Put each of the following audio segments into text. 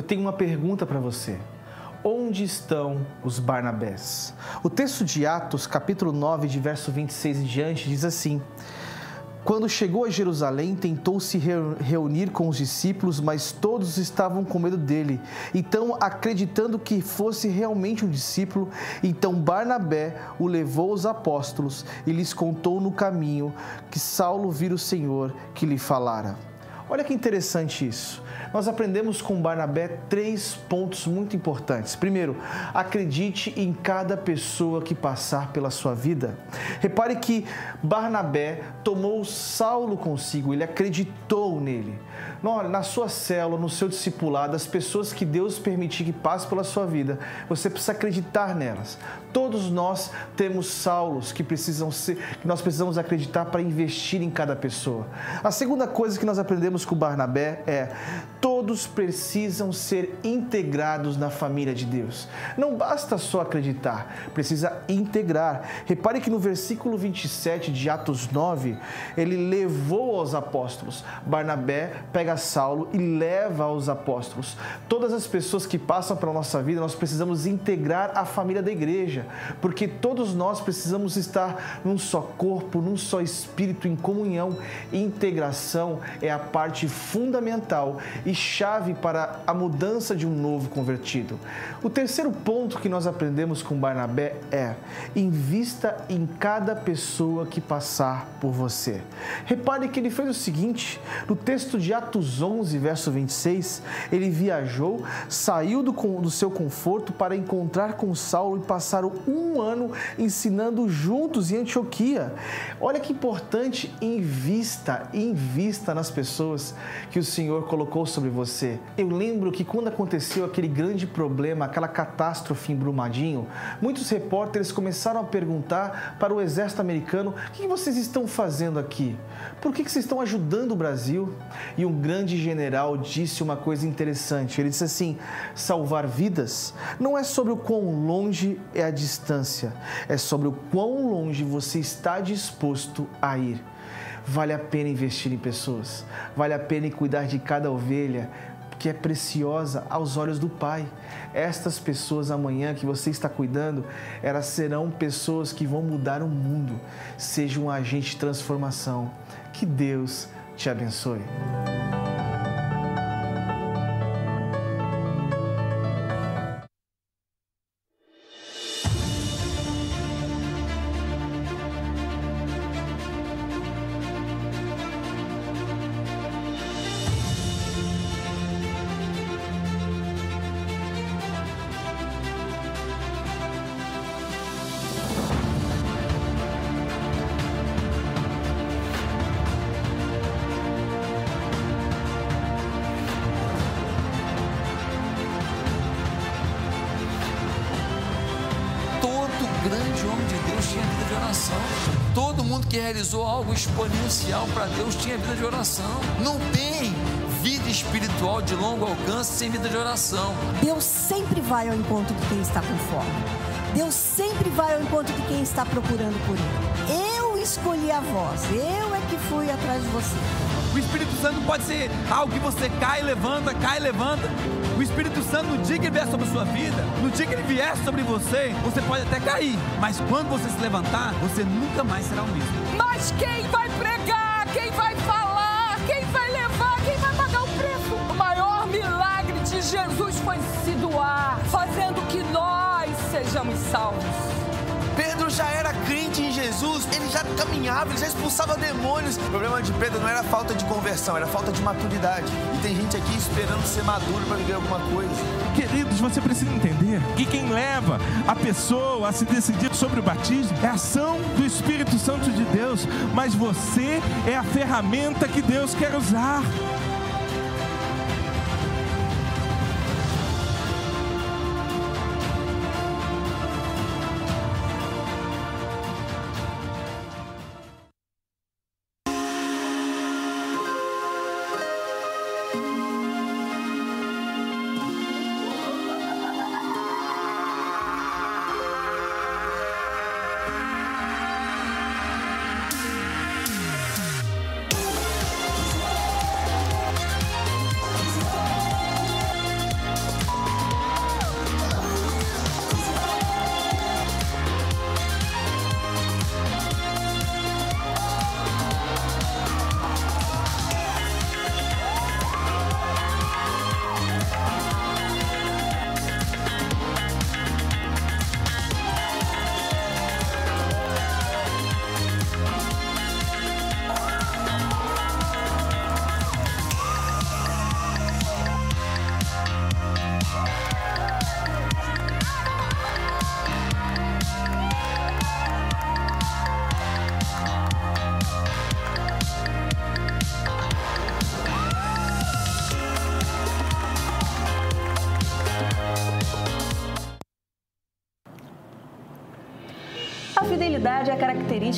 eu tenho uma pergunta para você. Onde estão os Barnabés? O texto de Atos, capítulo 9, de verso 26 em diante, diz assim: quando chegou a Jerusalém, tentou se reunir com os discípulos, mas todos estavam com medo dele. Então, acreditando que fosse realmente um discípulo, então Barnabé o levou aos apóstolos e lhes contou no caminho que Saulo vira o Senhor que lhe falara. Olha que interessante isso nós aprendemos com Barnabé três pontos muito importantes. Primeiro, acredite em cada pessoa que passar pela sua vida. Repare que Barnabé tomou Saulo consigo, ele acreditou nele na sua célula, no seu discipulado, as pessoas que Deus permitir que passe pela sua vida, você precisa acreditar nelas. Todos nós temos Saulos que precisam ser, que nós precisamos acreditar para investir em cada pessoa. A segunda coisa que nós aprendemos com Barnabé é todos precisam ser integrados na família de Deus. Não basta só acreditar, precisa integrar. Repare que no versículo 27 de Atos 9, ele levou aos apóstolos. Barnabé pega pega Saulo e leva aos apóstolos. Todas as pessoas que passam pela nossa vida, nós precisamos integrar a família da igreja, porque todos nós precisamos estar num só corpo, num só espírito, em comunhão. Integração é a parte fundamental e chave para a mudança de um novo convertido. O terceiro ponto que nós aprendemos com Barnabé é: invista em cada pessoa que passar por você. Repare que ele fez o seguinte, no texto de Atos Atos 11, verso 26, ele viajou, saiu do, do seu conforto para encontrar com Saulo e passaram um ano ensinando juntos em Antioquia. Olha que importante, invista, invista nas pessoas que o Senhor colocou sobre você. Eu lembro que quando aconteceu aquele grande problema, aquela catástrofe em Brumadinho, muitos repórteres começaram a perguntar para o exército americano: o que vocês estão fazendo aqui? Por que vocês estão ajudando o Brasil? E um grande general disse uma coisa interessante. Ele disse assim: salvar vidas não é sobre o quão longe é a distância, é sobre o quão longe você está disposto a ir. Vale a pena investir em pessoas, vale a pena cuidar de cada ovelha, que é preciosa aos olhos do Pai. Estas pessoas amanhã que você está cuidando, elas serão pessoas que vão mudar o mundo. Seja um agente de transformação. Que Deus te abençoe. Que realizou algo exponencial para Deus tinha vida de oração. Não tem vida espiritual de longo alcance sem vida de oração. Deus sempre vai ao encontro de quem está com fome. Deus sempre vai ao encontro de quem está procurando por Ele. Eu escolhi a voz, eu é que fui atrás de você. O Espírito Santo pode ser algo que você cai, levanta, cai, levanta. O Espírito Santo, no dia que ele vier sobre a sua vida, no dia que ele vier sobre você, você pode até cair, mas quando você se levantar, você nunca mais será o mesmo. Quem vai pregar? Já era crente em Jesus, ele já caminhava, ele já expulsava demônios. O problema de Pedro não era falta de conversão, era falta de maturidade. E tem gente aqui esperando ser maduro para viver alguma coisa. Queridos, você precisa entender que quem leva a pessoa a se decidir sobre o batismo é a ação do Espírito Santo de Deus, mas você é a ferramenta que Deus quer usar.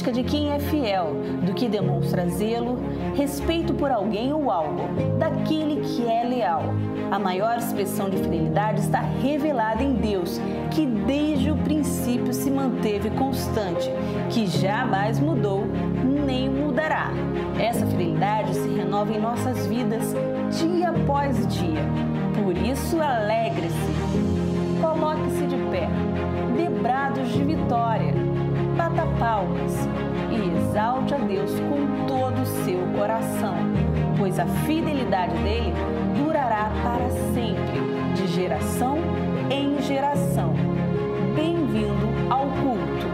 Característica de quem é fiel, do que demonstra zelo, respeito por alguém ou algo, daquele que é leal. A maior expressão de fidelidade está revelada em Deus, que desde o princípio se manteve constante, que jamais mudou nem mudará. Essa fidelidade se renova em nossas vidas dia após dia. Por isso, alegre-se. Coloque-se de pé, dê brados de vitória, bata palmas e exalte a Deus com todo o seu coração, pois a fidelidade dele durará para sempre, de geração em geração. Bem-vindo ao culto.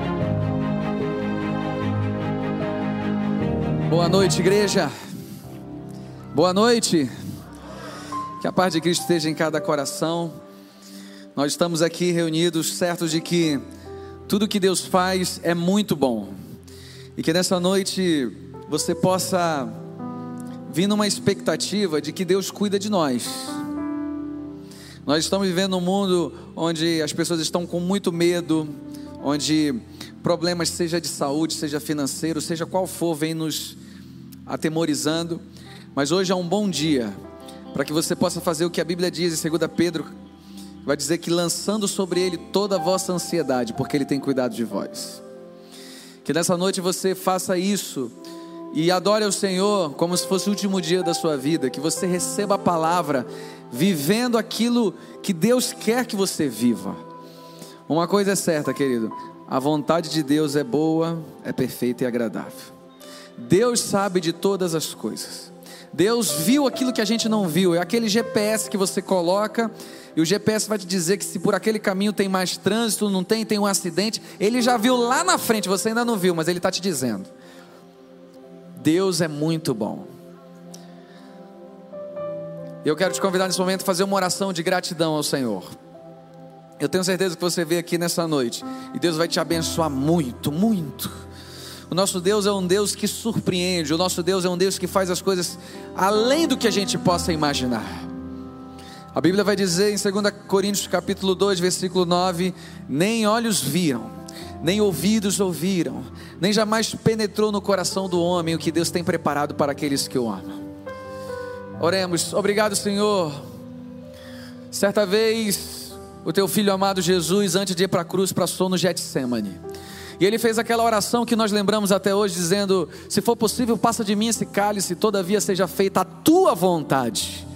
Boa noite, igreja. Boa noite. Que a paz de Cristo esteja em cada coração. Nós estamos aqui reunidos, certos de que tudo que Deus faz é muito bom. E que nessa noite você possa vir numa expectativa de que Deus cuida de nós. Nós estamos vivendo um mundo onde as pessoas estão com muito medo, onde problemas, seja de saúde, seja financeiro, seja qual for, vem nos atemorizando. Mas hoje é um bom dia para que você possa fazer o que a Bíblia diz em 2 Pedro, vai dizer que lançando sobre ele toda a vossa ansiedade, porque ele tem cuidado de vós. Que nessa noite você faça isso e adore ao Senhor como se fosse o último dia da sua vida, que você receba a palavra vivendo aquilo que Deus quer que você viva. Uma coisa é certa, querido, a vontade de Deus é boa, é perfeita e agradável. Deus sabe de todas as coisas. Deus viu aquilo que a gente não viu. É aquele GPS que você coloca e o GPS vai te dizer que se por aquele caminho tem mais trânsito, não tem, tem um acidente. Ele já viu lá na frente, você ainda não viu, mas ele está te dizendo. Deus é muito bom. Eu quero te convidar nesse momento a fazer uma oração de gratidão ao Senhor. Eu tenho certeza que você veio aqui nessa noite e Deus vai te abençoar muito, muito. O nosso Deus é um Deus que surpreende, o nosso Deus é um Deus que faz as coisas além do que a gente possa imaginar. A Bíblia vai dizer em 2 Coríntios capítulo 2, versículo 9: Nem olhos viram, nem ouvidos ouviram, nem jamais penetrou no coração do homem o que Deus tem preparado para aqueles que o amam. Oremos, obrigado Senhor. Certa vez, o teu filho amado Jesus, antes de ir para a cruz, passou no Getsemane. E ele fez aquela oração que nós lembramos até hoje, dizendo: Se for possível, passa de mim esse cálice, todavia seja feita a tua vontade.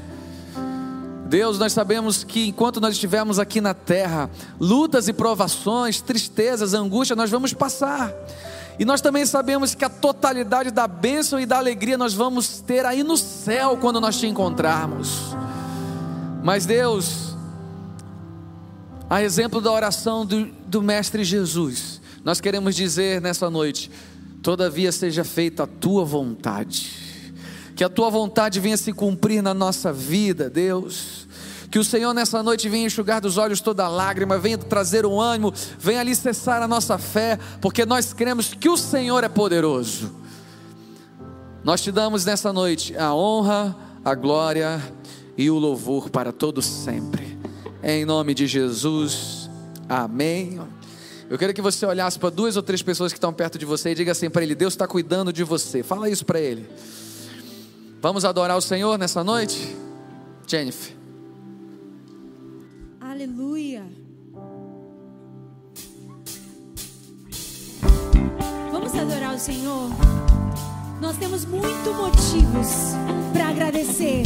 Deus, nós sabemos que enquanto nós estivermos aqui na terra, lutas e provações, tristezas, angústia, nós vamos passar. E nós também sabemos que a totalidade da bênção e da alegria nós vamos ter aí no céu quando nós te encontrarmos. Mas Deus, a exemplo da oração do, do Mestre Jesus, nós queremos dizer nessa noite: todavia seja feita a tua vontade, que a tua vontade venha se cumprir na nossa vida, Deus. Que o Senhor nessa noite venha enxugar dos olhos toda lágrima, venha trazer um ânimo, venha alicerçar a nossa fé, porque nós cremos que o Senhor é poderoso. Nós te damos nessa noite a honra, a glória e o louvor para todos sempre. Em nome de Jesus. Amém. Eu quero que você olhasse para duas ou três pessoas que estão perto de você e diga assim para ele: Deus está cuidando de você. Fala isso para ele. Vamos adorar o Senhor nessa noite? Jennifer. Aleluia. Vamos adorar o Senhor. Nós temos muitos motivos para agradecer.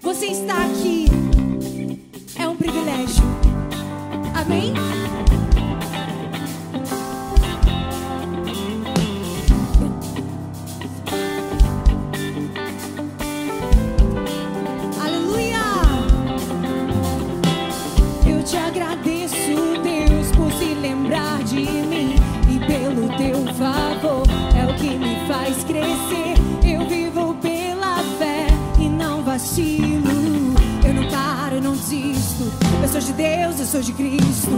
Você está aqui. É um privilégio. Amém? Eu sou de Deus, eu sou de Cristo.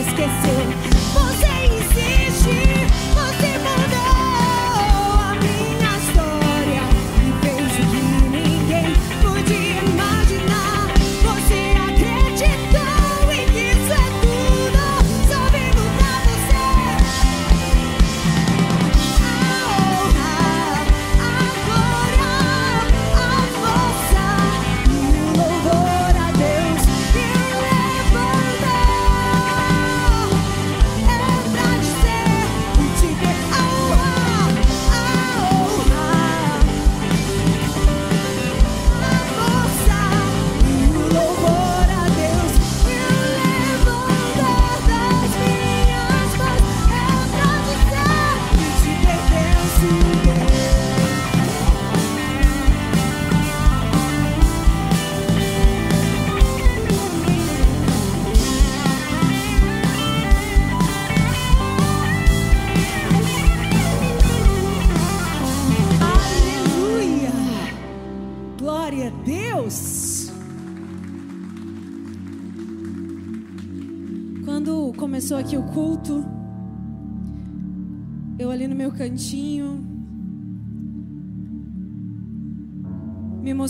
Esqueceu.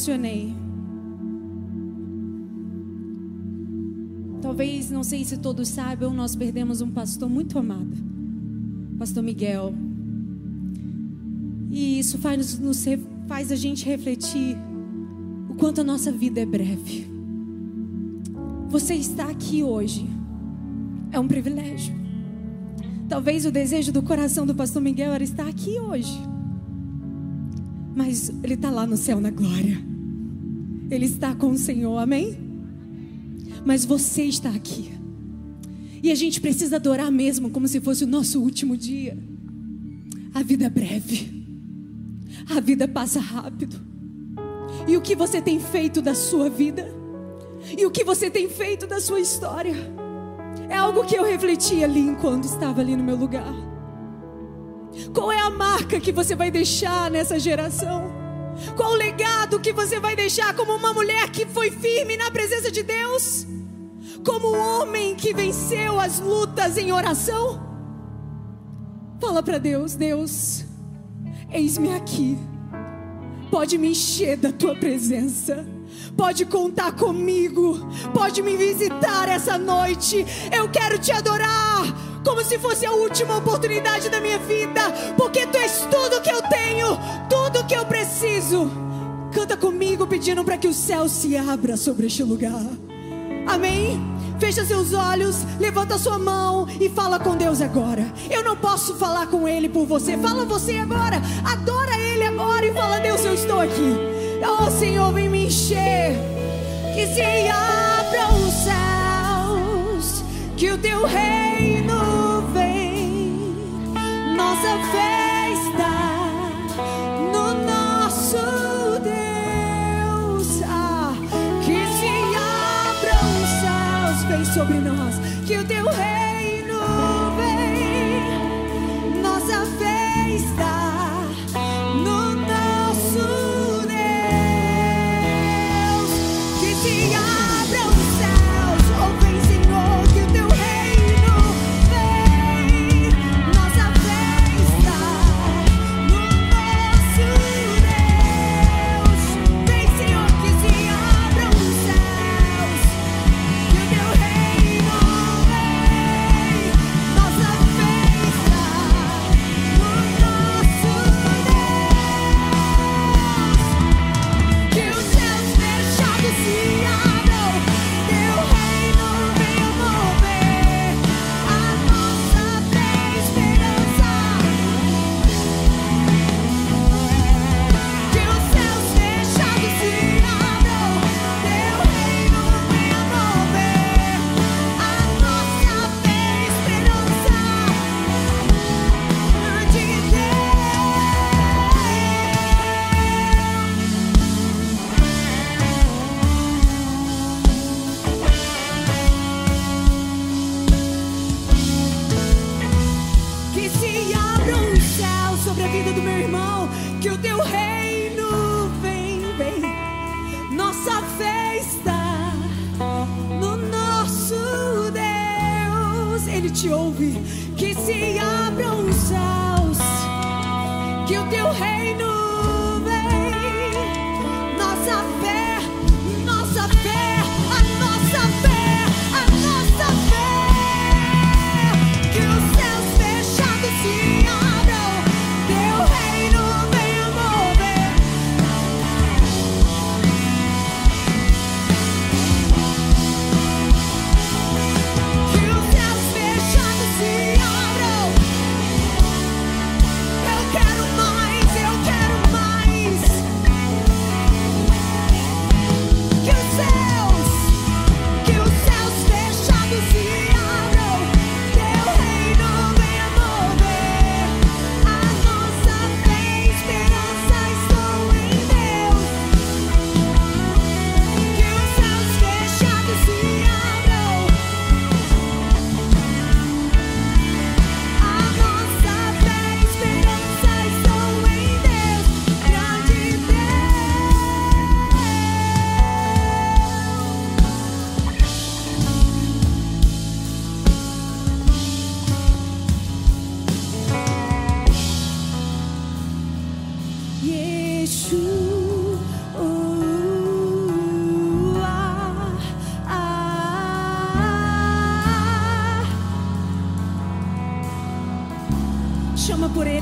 Emocionei. Talvez, não sei se todos saibam, nós perdemos um pastor muito amado, Pastor Miguel. E isso faz, nos, faz a gente refletir o quanto a nossa vida é breve. Você está aqui hoje é um privilégio. Talvez o desejo do coração do pastor Miguel era estar aqui hoje. Mas ele está lá no céu na glória. Ele está com o Senhor, amém? Mas você está aqui. E a gente precisa adorar mesmo como se fosse o nosso último dia. A vida é breve. A vida passa rápido. E o que você tem feito da sua vida? E o que você tem feito da sua história? É algo que eu refleti ali enquanto estava ali no meu lugar. Qual é a marca que você vai deixar nessa geração? Qual o legado que você vai deixar como uma mulher que foi firme na presença de Deus? Como um homem que venceu as lutas em oração? Fala para Deus, Deus, eis-me aqui. Pode me encher da tua presença. Pode contar comigo. Pode me visitar essa noite. Eu quero te adorar como se fosse a última oportunidade da minha vida, porque tu és tudo que eu tenho, tudo que eu preciso. Canta comigo pedindo para que o céu se abra sobre este lugar. Amém? Fecha seus olhos, levanta sua mão e fala com Deus agora. Eu não posso falar com Ele por você. Fala você agora. Adora Ele agora e fala: Deus, eu estou aqui. Oh Senhor, vem me encher. Que se céus, que o teu reino vem. Nossa fé está no nosso Deus. Ah, que se abram os céus, vem sobre nós. Que o teu reino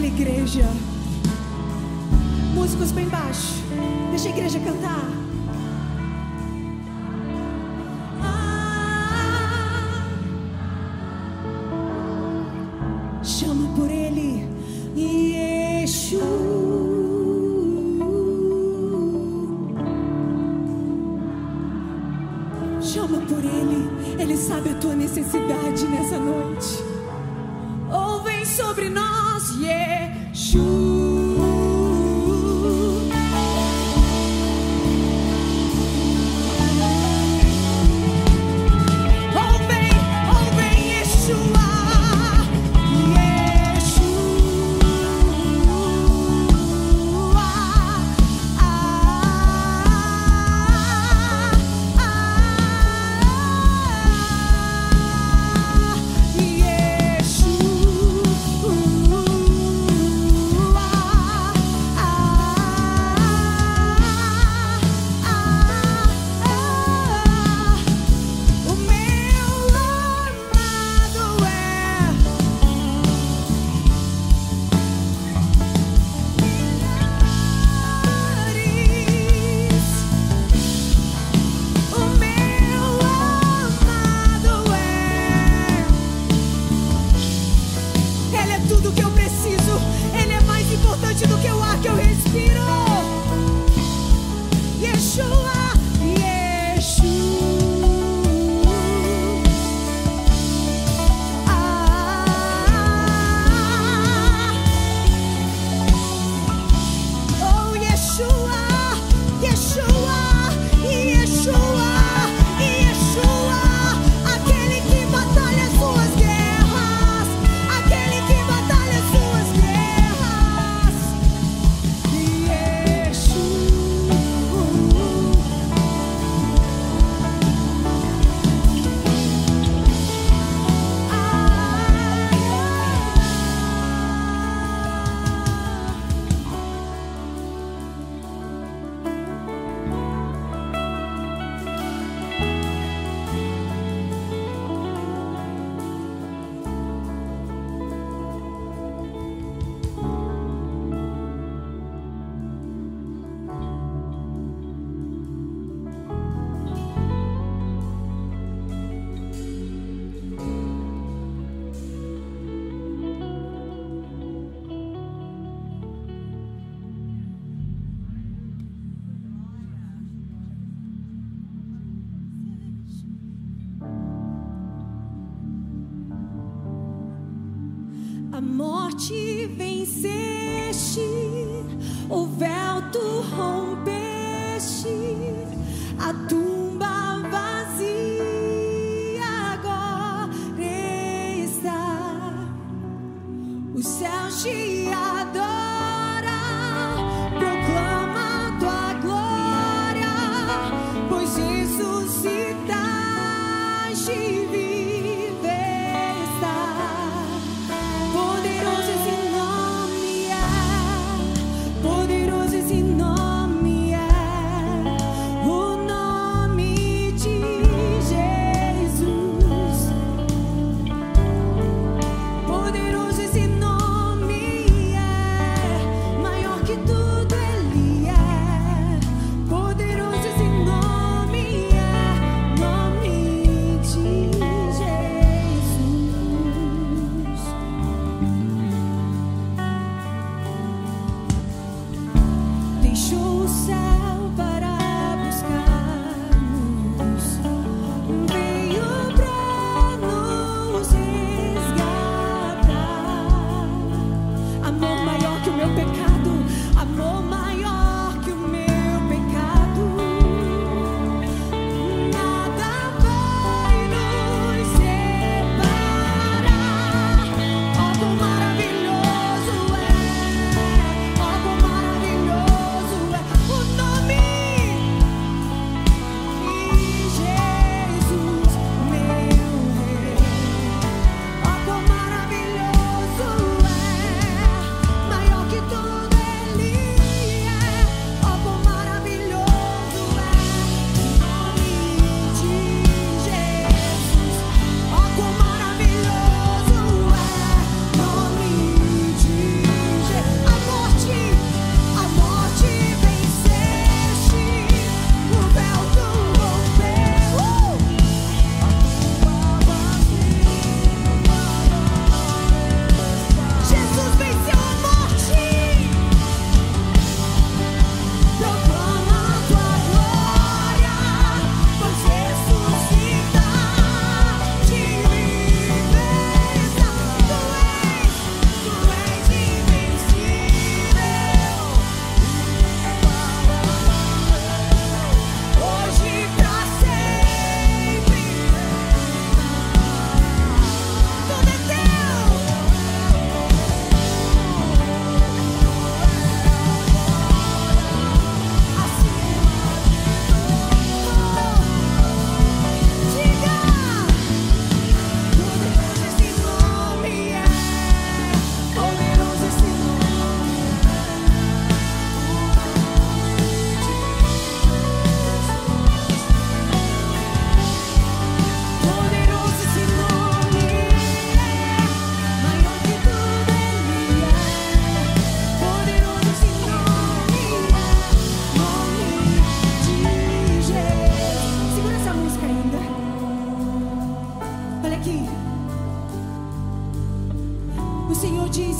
igreja. Músicos bem baixo. Deixa a igreja cantar.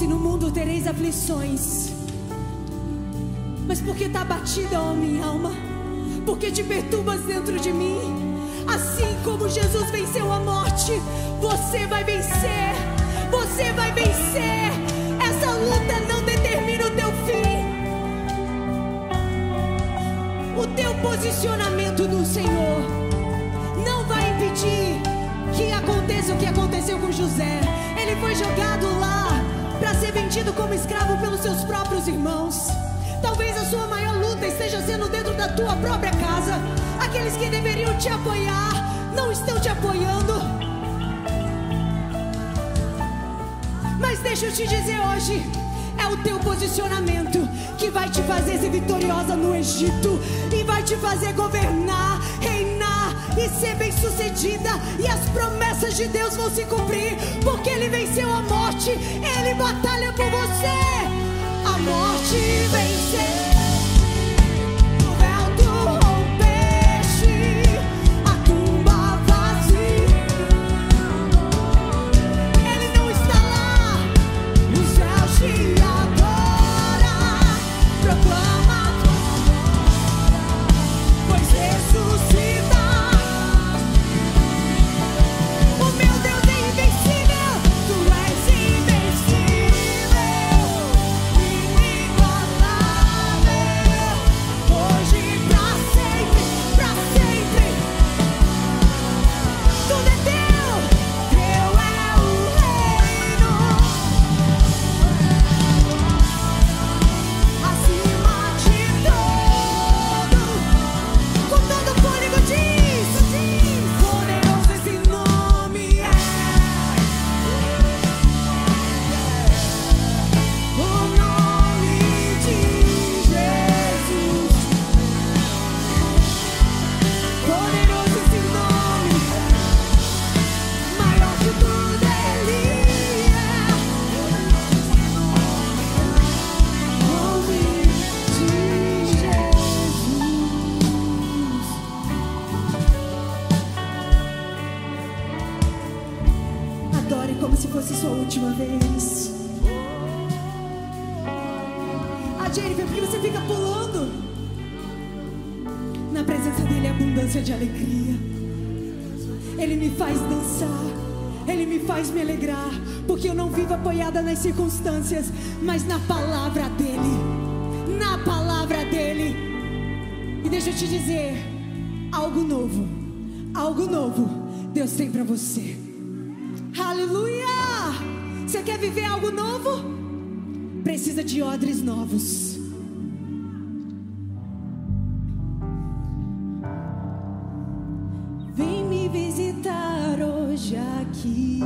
No mundo tereis aflições. Mas por que está batida, ó minha alma? Porque te perturbas dentro de mim. Assim como Jesus venceu a morte, você vai vencer. Você vai vencer. Essa luta não determina o teu fim. O teu posicionamento no Senhor não vai impedir que aconteça o que aconteceu com José. Ele foi jogado lá para ser vendido como escravo pelos seus próprios irmãos. Talvez a sua maior luta esteja sendo dentro da tua própria casa. Aqueles que deveriam te apoiar não estão te apoiando. Mas deixa eu te dizer hoje, é o teu posicionamento que vai te fazer ser vitoriosa no Egito e vai te fazer governar, e ser bem-sucedida. E as promessas de Deus vão se cumprir, porque Ele venceu a morte, Ele batalha por você. A morte venceu. Nas circunstâncias, mas na palavra dele. Na palavra dele. E deixa eu te dizer: algo novo. Algo novo. Deus tem pra você. Aleluia! Você quer viver algo novo? Precisa de odres novos. Vem me visitar hoje aqui.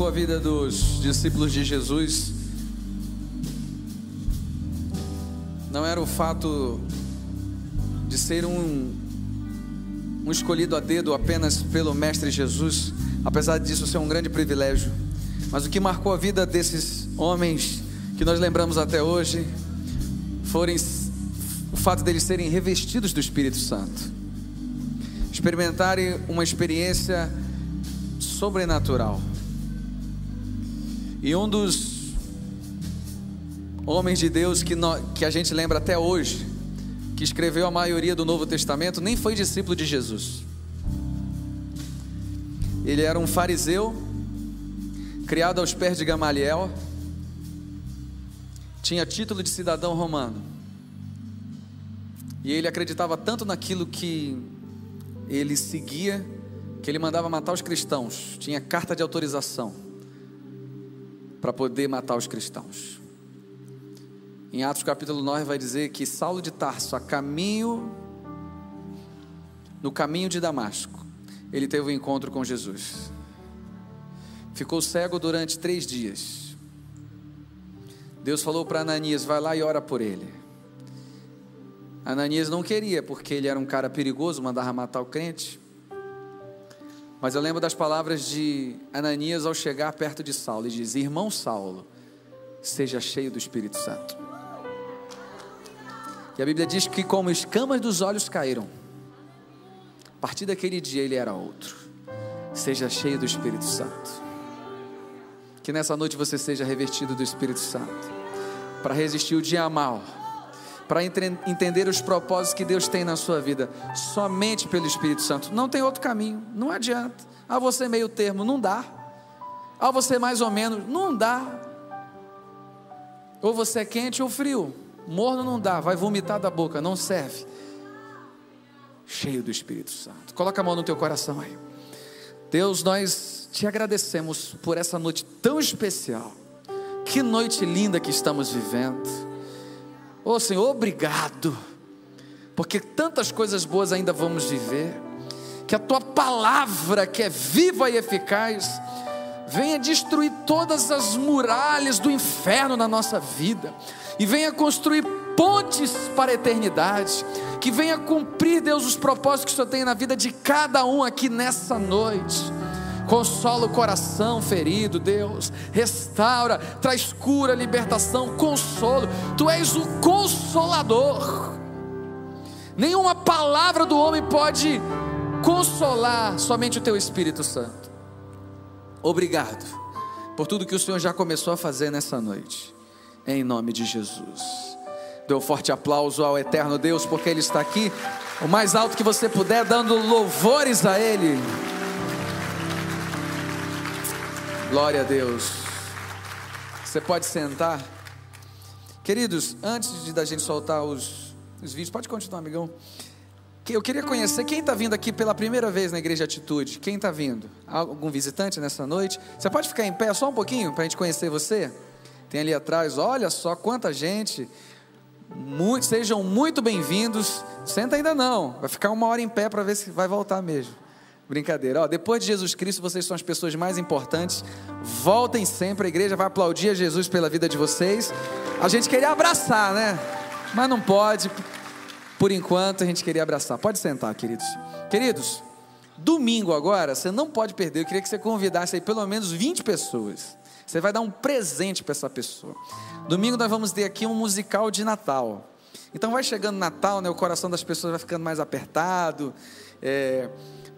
Marcou a vida dos discípulos de Jesus não era o fato de ser um, um escolhido a dedo apenas pelo Mestre Jesus, apesar disso ser um grande privilégio, mas o que marcou a vida desses homens que nós lembramos até hoje foram o fato deles serem revestidos do Espírito Santo, experimentarem uma experiência sobrenatural. E um dos homens de Deus que, nó- que a gente lembra até hoje, que escreveu a maioria do Novo Testamento, nem foi discípulo de Jesus. Ele era um fariseu, criado aos pés de Gamaliel, tinha título de cidadão romano. E ele acreditava tanto naquilo que ele seguia, que ele mandava matar os cristãos, tinha carta de autorização para poder matar os cristãos. Em Atos capítulo 9 vai dizer que Saulo de Tarso, a caminho, no caminho de Damasco, ele teve um encontro com Jesus. Ficou cego durante três dias. Deus falou para Ananias: vai lá e ora por ele. Ananias não queria, porque ele era um cara perigoso, mandava matar o crente. Mas eu lembro das palavras de Ananias ao chegar perto de Saulo e diz: Irmão Saulo, seja cheio do Espírito Santo. E a Bíblia diz que, como escamas dos olhos caíram, a partir daquele dia ele era outro. Seja cheio do Espírito Santo. Que nessa noite você seja revestido do Espírito Santo, para resistir o dia mal para entender os propósitos que Deus tem na sua vida, somente pelo Espírito Santo. Não tem outro caminho, não adianta. Ah, você meio termo, não dá. Ah, você mais ou menos, não dá. Ou você é quente ou frio. Morno não dá, vai vomitar da boca, não serve. Cheio do Espírito Santo. Coloca a mão no teu coração aí. Deus, nós te agradecemos por essa noite tão especial. Que noite linda que estamos vivendo. Ô oh, Senhor, obrigado, porque tantas coisas boas ainda vamos viver. Que a tua palavra, que é viva e eficaz, venha destruir todas as muralhas do inferno na nossa vida e venha construir pontes para a eternidade. Que venha cumprir, Deus, os propósitos que o Senhor tem na vida de cada um aqui nessa noite consola o coração ferido, Deus, restaura, traz cura, libertação, consolo. Tu és o consolador. Nenhuma palavra do homem pode consolar, somente o teu Espírito Santo. Obrigado por tudo que o Senhor já começou a fazer nessa noite, em nome de Jesus. Dê um forte aplauso ao eterno Deus, porque Ele está aqui, o mais alto que você puder, dando louvores a Ele. Glória a Deus. Você pode sentar. Queridos, antes de da gente soltar os, os vídeos, pode continuar, amigão. Eu queria conhecer quem está vindo aqui pela primeira vez na Igreja Atitude. Quem está vindo? Algum visitante nessa noite? Você pode ficar em pé só um pouquinho para a gente conhecer você? Tem ali atrás, olha só quanta gente. Muito, sejam muito bem-vindos. Senta ainda não, vai ficar uma hora em pé para ver se vai voltar mesmo. Brincadeira. Ó, depois de Jesus Cristo, vocês são as pessoas mais importantes. Voltem sempre, a igreja vai aplaudir a Jesus pela vida de vocês. A gente queria abraçar, né? Mas não pode. Por enquanto, a gente queria abraçar. Pode sentar, queridos. Queridos, domingo agora, você não pode perder. Eu queria que você convidasse aí pelo menos 20 pessoas. Você vai dar um presente para essa pessoa. Domingo nós vamos ter aqui um musical de Natal. Então vai chegando Natal, né? O coração das pessoas vai ficando mais apertado. É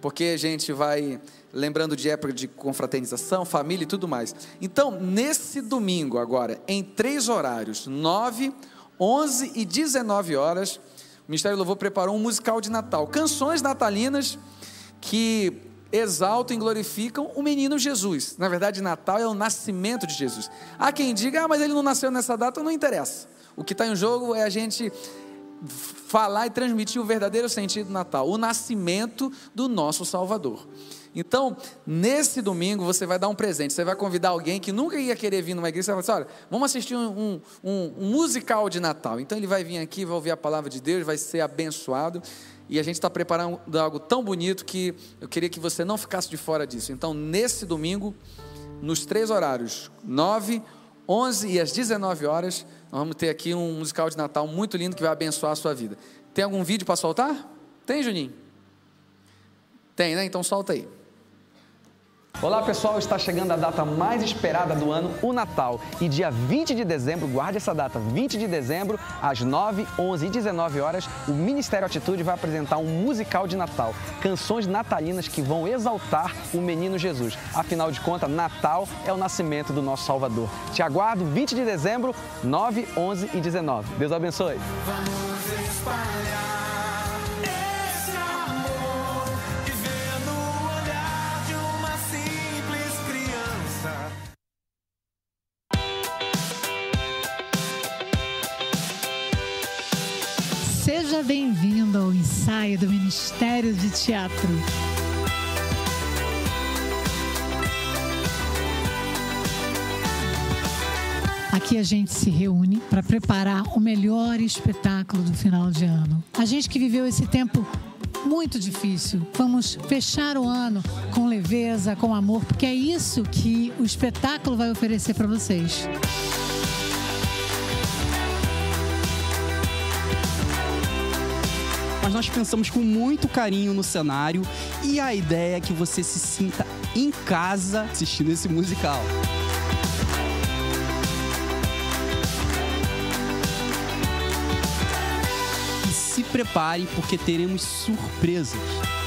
porque a gente vai lembrando de época de confraternização, família e tudo mais. Então, nesse domingo agora, em três horários, 9, 11 e 19 horas, o Ministério Louvor preparou um musical de Natal, canções natalinas que exaltam e glorificam o menino Jesus. Na verdade, Natal é o nascimento de Jesus. Há quem diga, ah, mas ele não nasceu nessa data, não interessa. O que está em jogo é a gente falar e transmitir o verdadeiro sentido do Natal, o nascimento do nosso Salvador. Então, nesse domingo, você vai dar um presente. Você vai convidar alguém que nunca ia querer vir numa igreja. Você vai falar assim: olha, vamos assistir um, um, um musical de Natal. Então, ele vai vir aqui, vai ouvir a palavra de Deus, vai ser abençoado. E a gente está preparando algo tão bonito que eu queria que você não ficasse de fora disso. Então, nesse domingo, nos três horários, 9, 11 e às 19 horas, nós vamos ter aqui um musical de Natal muito lindo que vai abençoar a sua vida. Tem algum vídeo para soltar? Tem, Juninho? Tem, né? Então solta aí. Olá pessoal, está chegando a data mais esperada do ano, o Natal. E dia 20 de dezembro, guarde essa data, 20 de dezembro, às 9, 11 e 19 horas, o Ministério Atitude vai apresentar um musical de Natal. Canções natalinas que vão exaltar o menino Jesus. Afinal de contas, Natal é o nascimento do nosso Salvador. Te aguardo 20 de dezembro, 9, 11 e 19. Deus abençoe. Vamos espalhar. Bem-vindo ao ensaio do Ministério de Teatro. Aqui a gente se reúne para preparar o melhor espetáculo do final de ano. A gente que viveu esse tempo muito difícil. Vamos fechar o ano com leveza, com amor, porque é isso que o espetáculo vai oferecer para vocês. Mas nós pensamos com muito carinho no cenário e a ideia é que você se sinta em casa assistindo esse musical. E se prepare porque teremos surpresas.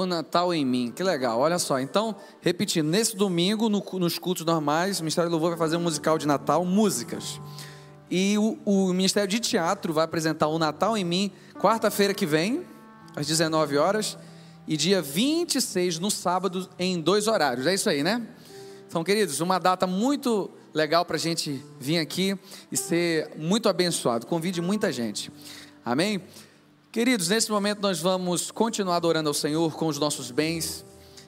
O Natal em mim, que legal, olha só. Então, repetindo, nesse domingo, no, nos cultos normais, o Ministério do Louvor vai fazer um musical de Natal, músicas. E o, o Ministério de Teatro vai apresentar o Natal em mim, quarta-feira que vem, às 19 horas, e dia 26, no sábado, em dois horários. É isso aí, né? Então, queridos, uma data muito legal para a gente vir aqui e ser muito abençoado. Convide muita gente. Amém? Queridos, nesse momento nós vamos continuar adorando ao Senhor com os nossos bens.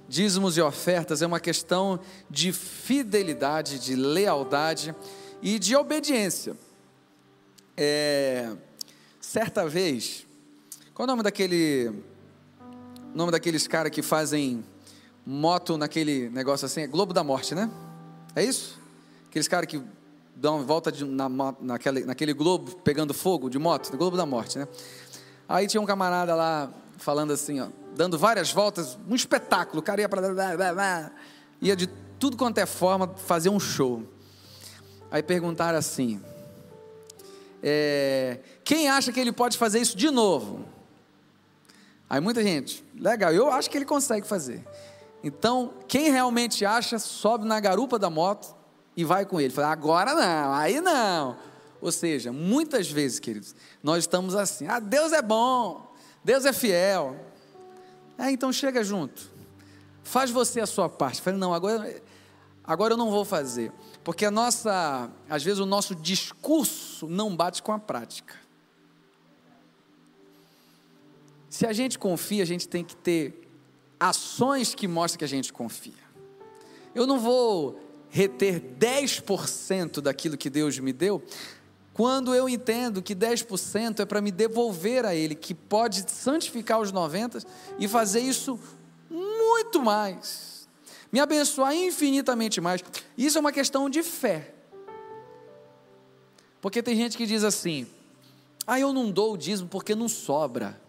Dízimos e ofertas é uma questão de fidelidade, de lealdade e de obediência. É, certa vez, qual é o nome daquele nome daqueles caras que fazem moto naquele negócio assim? É Globo da Morte, né? É isso? Aqueles caras que dão volta de, na, naquele, naquele globo pegando fogo de moto, Globo da Morte, né? Aí tinha um camarada lá falando assim, ó, dando várias voltas, um espetáculo, o cara ia para ia de tudo quanto é forma fazer um show. Aí perguntaram assim: é, quem acha que ele pode fazer isso de novo? Aí muita gente, legal, eu acho que ele consegue fazer. Então, quem realmente acha, sobe na garupa da moto e vai com ele. Fala, agora não, aí não. Ou seja, muitas vezes, queridos, nós estamos assim: ah, Deus é bom, Deus é fiel. É, então chega junto, faz você a sua parte. Fala, não, agora, agora eu não vou fazer, porque a nossa, às vezes o nosso discurso não bate com a prática. Se a gente confia, a gente tem que ter ações que mostrem que a gente confia. Eu não vou reter 10% daquilo que Deus me deu, quando eu entendo que 10% é para me devolver a Ele, que pode santificar os 90% e fazer isso muito mais, me abençoar infinitamente mais. Isso é uma questão de fé. Porque tem gente que diz assim: ah, eu não dou o dízimo porque não sobra,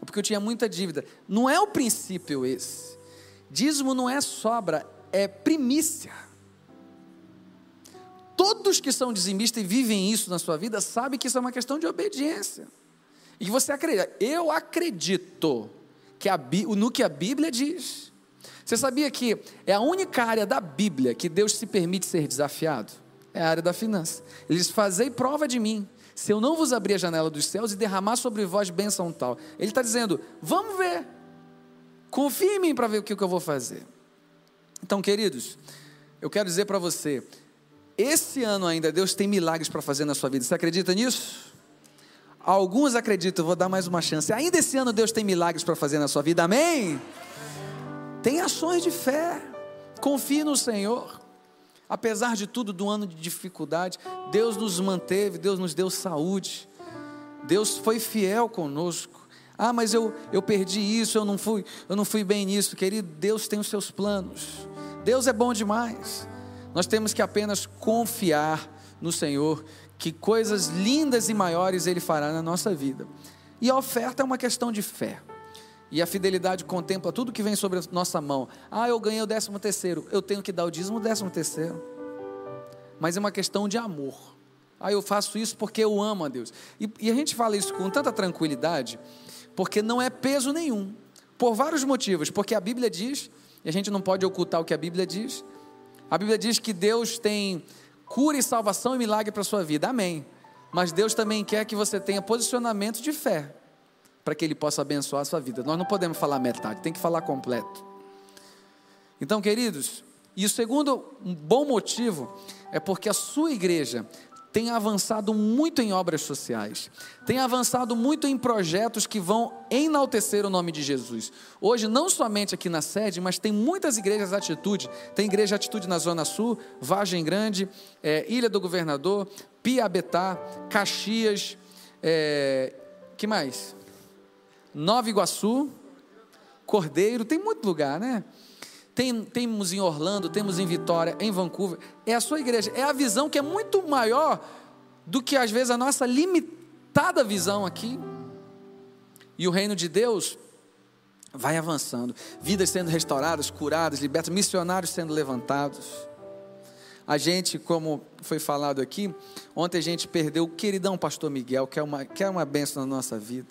porque eu tinha muita dívida. Não é o princípio esse. Dízimo não é sobra, é primícia. Todos que são dizimistas e vivem isso na sua vida sabem que isso é uma questão de obediência. E você acredita. Eu acredito que a, no que a Bíblia diz. Você sabia que é a única área da Bíblia que Deus se permite ser desafiado? É a área da finança. Ele diz: Fazei prova de mim, se eu não vos abrir a janela dos céus e derramar sobre vós bênção tal. Ele está dizendo: Vamos ver. Confie em mim para ver o que eu vou fazer. Então, queridos, eu quero dizer para você: esse ano ainda Deus tem milagres para fazer na sua vida. Você acredita nisso? Alguns acreditam, vou dar mais uma chance. Ainda esse ano Deus tem milagres para fazer na sua vida. Amém? Tem ações de fé. Confie no Senhor. Apesar de tudo, do ano de dificuldade, Deus nos manteve, Deus nos deu saúde. Deus foi fiel conosco. Ah, mas eu, eu perdi isso, eu não fui, eu não fui bem nisso, querido. Deus tem os seus planos. Deus é bom demais. Nós temos que apenas confiar no Senhor, que coisas lindas e maiores Ele fará na nossa vida. E a oferta é uma questão de fé. E a fidelidade contempla tudo que vem sobre a nossa mão. Ah, eu ganhei o décimo terceiro, eu tenho que dar o dízimo décimo terceiro. Mas é uma questão de amor. Ah, eu faço isso porque eu amo a Deus. E, e a gente fala isso com tanta tranquilidade, porque não é peso nenhum. Por vários motivos. Porque a Bíblia diz, e a gente não pode ocultar o que a Bíblia diz, a Bíblia diz que Deus tem cura e salvação e milagre para a sua vida. Amém. Mas Deus também quer que você tenha posicionamento de fé para que Ele possa abençoar a sua vida. Nós não podemos falar metade, tem que falar completo. Então, queridos, e o segundo bom motivo é porque a sua igreja tem avançado muito em obras sociais, tem avançado muito em projetos que vão enaltecer o nome de Jesus. Hoje, não somente aqui na sede, mas tem muitas igrejas Atitude. Tem igreja Atitude na Zona Sul, Vargem Grande, é, Ilha do Governador, Piabetá, Caxias, é, que mais? Nova Iguaçu, Cordeiro, tem muito lugar, né? Tem, temos em Orlando, temos em Vitória, em Vancouver. É a sua igreja. É a visão que é muito maior do que às vezes a nossa limitada visão aqui. E o reino de Deus vai avançando. Vidas sendo restauradas, curadas, libertas, missionários sendo levantados. A gente, como foi falado aqui, ontem a gente perdeu o queridão pastor Miguel, que é uma, que é uma benção na nossa vida.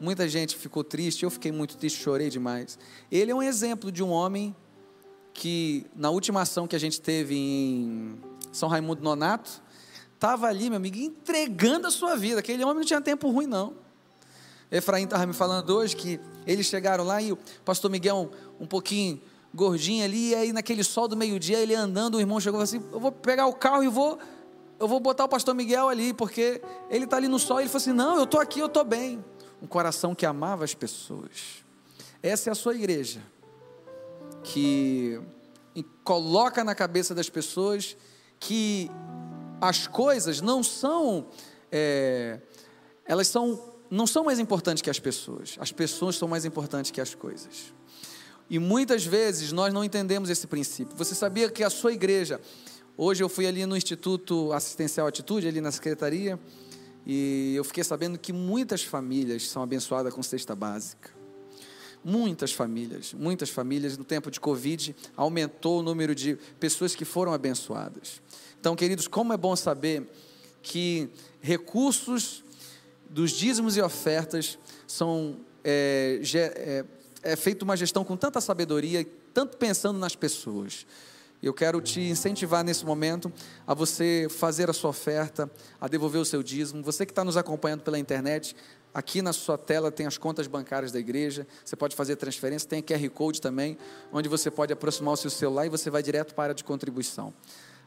Muita gente ficou triste, eu fiquei muito triste, chorei demais. Ele é um exemplo de um homem que, na última ação que a gente teve em São Raimundo Nonato, estava ali, meu amigo, entregando a sua vida. Aquele homem não tinha tempo ruim, não. Efraim estava me falando hoje que eles chegaram lá e o pastor Miguel um, pouquinho gordinho ali, e aí naquele sol do meio-dia, ele andando, o irmão chegou assim: Eu vou pegar o carro e vou, eu vou botar o pastor Miguel ali, porque ele está ali no sol. E ele falou assim: Não, eu estou aqui, eu estou bem. Um coração que amava as pessoas. Essa é a sua igreja, que coloca na cabeça das pessoas que as coisas não são, é, elas são, não são mais importantes que as pessoas. As pessoas são mais importantes que as coisas. E muitas vezes nós não entendemos esse princípio. Você sabia que a sua igreja, hoje eu fui ali no Instituto Assistencial Atitude, ali na secretaria, e eu fiquei sabendo que muitas famílias são abençoadas com cesta básica. Muitas famílias, muitas famílias, no tempo de Covid, aumentou o número de pessoas que foram abençoadas. Então, queridos, como é bom saber que recursos dos dízimos e ofertas são é, é, é feita uma gestão com tanta sabedoria, tanto pensando nas pessoas. Eu quero te incentivar nesse momento a você fazer a sua oferta, a devolver o seu dízimo. Você que está nos acompanhando pela internet, aqui na sua tela tem as contas bancárias da igreja. Você pode fazer transferência, tem QR Code também, onde você pode aproximar o seu celular e você vai direto para a de contribuição.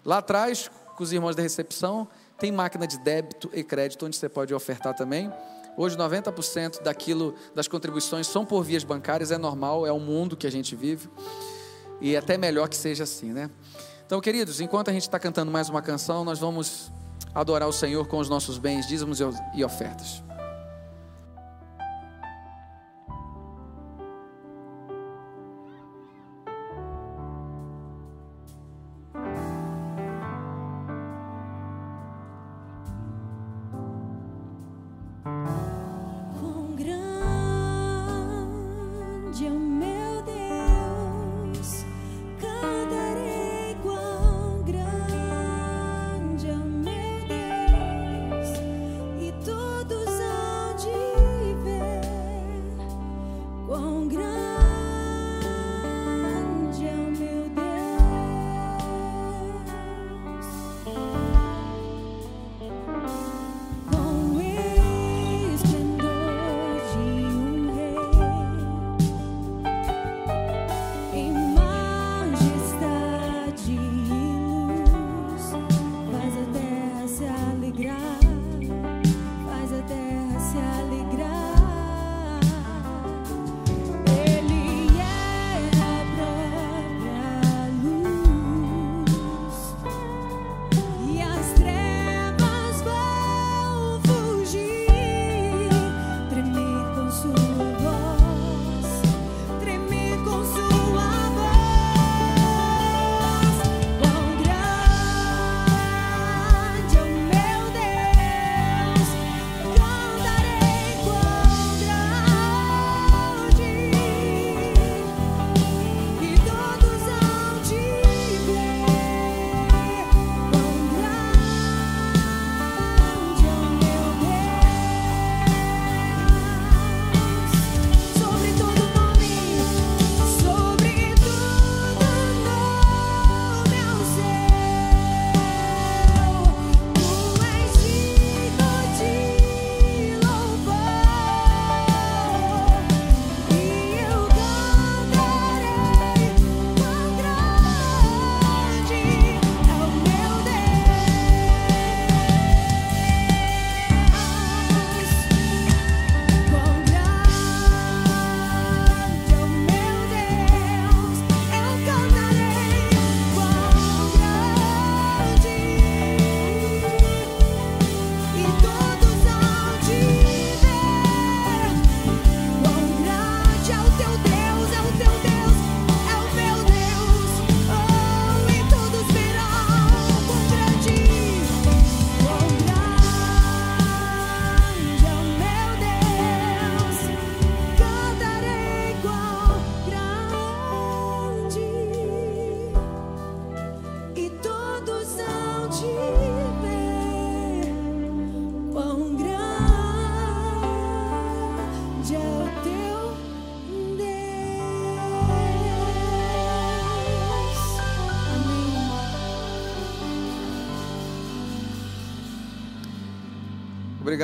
Lá atrás, com os irmãos da recepção, tem máquina de débito e crédito, onde você pode ofertar também. Hoje 90% daquilo das contribuições são por vias bancárias, é normal, é o mundo que a gente vive. E é até melhor que seja assim, né? Então, queridos, enquanto a gente está cantando mais uma canção, nós vamos adorar o Senhor com os nossos bens, dízimos e ofertas.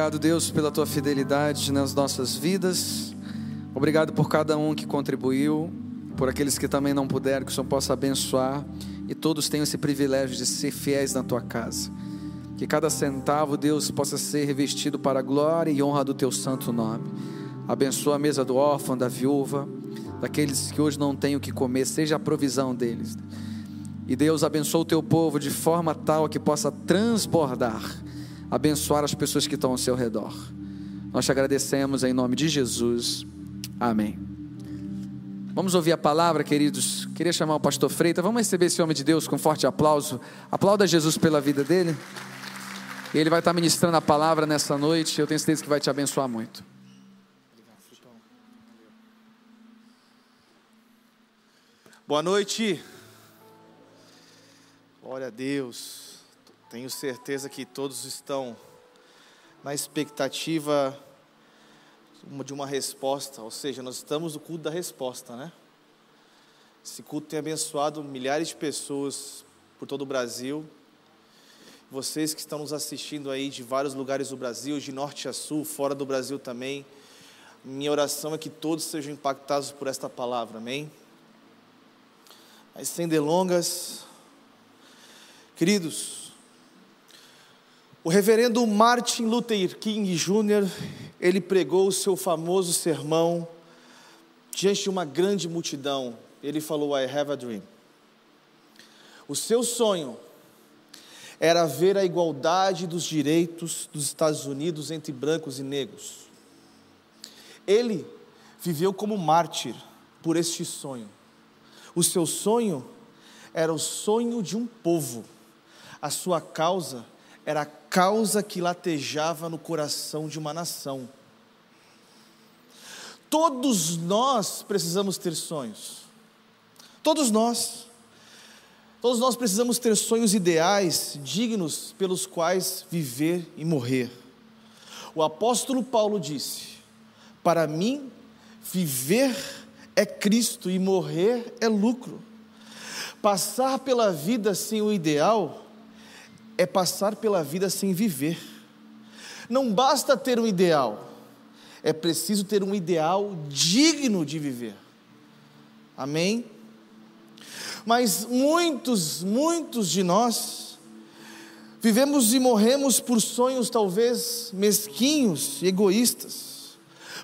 Obrigado, Deus, pela tua fidelidade nas nossas vidas. Obrigado por cada um que contribuiu, por aqueles que também não puderam, que o Senhor possa abençoar e todos tenham esse privilégio de ser fiéis na tua casa. Que cada centavo, Deus, possa ser revestido para a glória e honra do teu santo nome. Abençoa a mesa do órfão, da viúva, daqueles que hoje não têm o que comer, seja a provisão deles. E Deus abençoa o teu povo de forma tal que possa transbordar, abençoar as pessoas que estão ao seu redor. Nós te agradecemos em nome de Jesus. Amém. Vamos ouvir a palavra, queridos. Queria chamar o pastor Freitas. Vamos receber esse homem de Deus com um forte aplauso. Aplauda Jesus pela vida dele. Ele vai estar ministrando a palavra nessa noite. Eu tenho certeza que vai te abençoar muito. Boa noite. Glória a Deus. Tenho certeza que todos estão na expectativa de uma resposta, ou seja, nós estamos no culto da resposta, né? Esse culto tem abençoado milhares de pessoas por todo o Brasil. Vocês que estão nos assistindo aí de vários lugares do Brasil, de norte a sul, fora do Brasil também, minha oração é que todos sejam impactados por esta palavra, amém? Mas sem delongas, queridos, o reverendo Martin Luther King Jr., ele pregou o seu famoso sermão diante de uma grande multidão. Ele falou: I have a dream. O seu sonho era ver a igualdade dos direitos dos Estados Unidos entre brancos e negros. Ele viveu como mártir por este sonho. O seu sonho era o sonho de um povo. A sua causa era a causa que latejava no coração de uma nação. Todos nós precisamos ter sonhos. Todos nós. Todos nós precisamos ter sonhos ideais, dignos pelos quais viver e morrer. O apóstolo Paulo disse: Para mim, viver é Cristo e morrer é lucro. Passar pela vida sem o ideal é passar pela vida sem viver. Não basta ter um ideal, é preciso ter um ideal digno de viver. Amém? Mas muitos, muitos de nós vivemos e morremos por sonhos talvez mesquinhos e egoístas.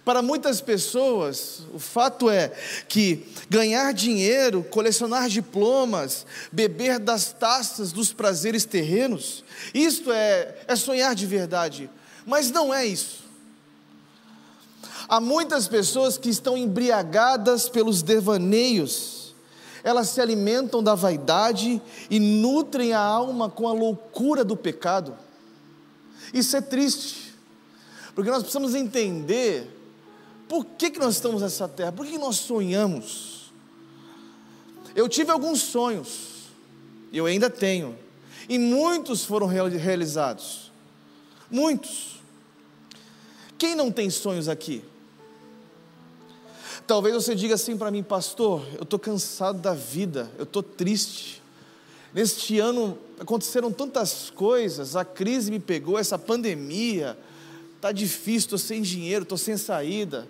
Para muitas pessoas, o fato é que ganhar dinheiro, colecionar diplomas, beber das taças dos prazeres terrenos, isto é, é sonhar de verdade, mas não é isso. Há muitas pessoas que estão embriagadas pelos devaneios, elas se alimentam da vaidade e nutrem a alma com a loucura do pecado. Isso é triste, porque nós precisamos entender por que, que nós estamos nessa terra? Por que, que nós sonhamos? Eu tive alguns sonhos, eu ainda tenho, e muitos foram realizados. Muitos. Quem não tem sonhos aqui? Talvez você diga assim para mim, pastor, eu estou cansado da vida, eu estou triste. Neste ano aconteceram tantas coisas, a crise me pegou, essa pandemia, está difícil, estou sem dinheiro, estou sem saída.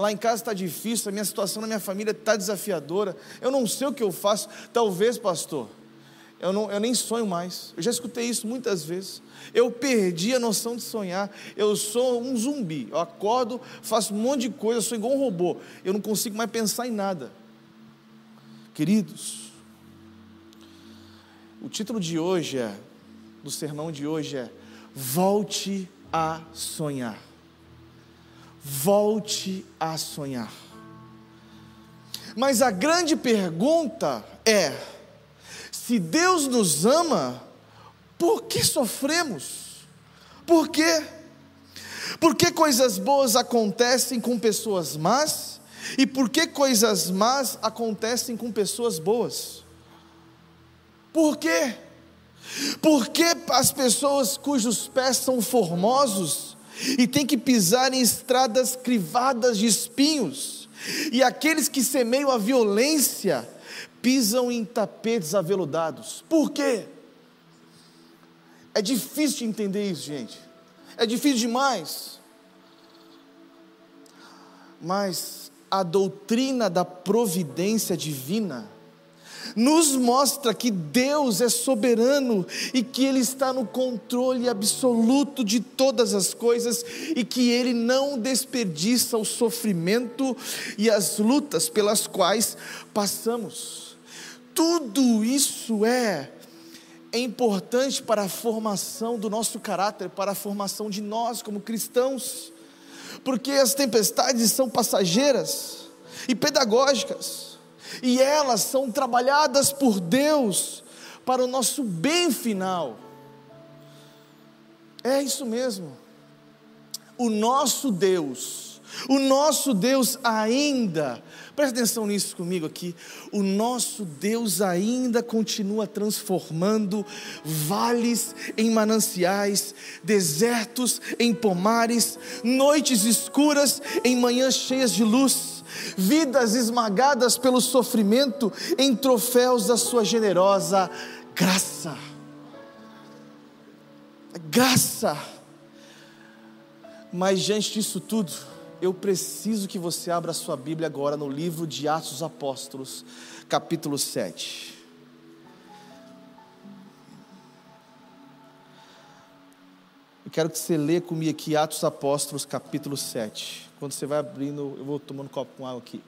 Lá em casa está difícil, a minha situação na minha família está desafiadora. Eu não sei o que eu faço. Talvez, pastor, eu, não, eu nem sonho mais. Eu já escutei isso muitas vezes. Eu perdi a noção de sonhar. Eu sou um zumbi. Eu acordo, faço um monte de coisa, sou igual um robô. Eu não consigo mais pensar em nada. Queridos, o título de hoje é, do sermão de hoje é: Volte a sonhar volte a sonhar. Mas a grande pergunta é: se Deus nos ama, por que sofremos? Por quê? Por que coisas boas acontecem com pessoas más? E por que coisas más acontecem com pessoas boas? Por quê? Por que as pessoas cujos pés são formosos e tem que pisar em estradas crivadas de espinhos, e aqueles que semeiam a violência pisam em tapetes aveludados. Por quê? É difícil de entender isso, gente. é difícil demais. Mas a doutrina da providência divina nos mostra que Deus é soberano e que Ele está no controle absoluto de todas as coisas e que Ele não desperdiça o sofrimento e as lutas pelas quais passamos. Tudo isso é importante para a formação do nosso caráter, para a formação de nós como cristãos, porque as tempestades são passageiras e pedagógicas, e elas são trabalhadas por Deus para o nosso bem final. É isso mesmo. O nosso Deus, o nosso Deus ainda Preste atenção nisso comigo aqui. O nosso Deus ainda continua transformando vales em mananciais, desertos em pomares, noites escuras em manhãs cheias de luz, vidas esmagadas pelo sofrimento em troféus da sua generosa graça. Graça. Mas diante disso tudo, eu preciso que você abra a sua Bíblia agora no livro de Atos dos Apóstolos, capítulo 7. Eu quero que você lê comigo aqui Atos dos Apóstolos, capítulo 7. Quando você vai abrindo, eu vou tomando um copo com água aqui.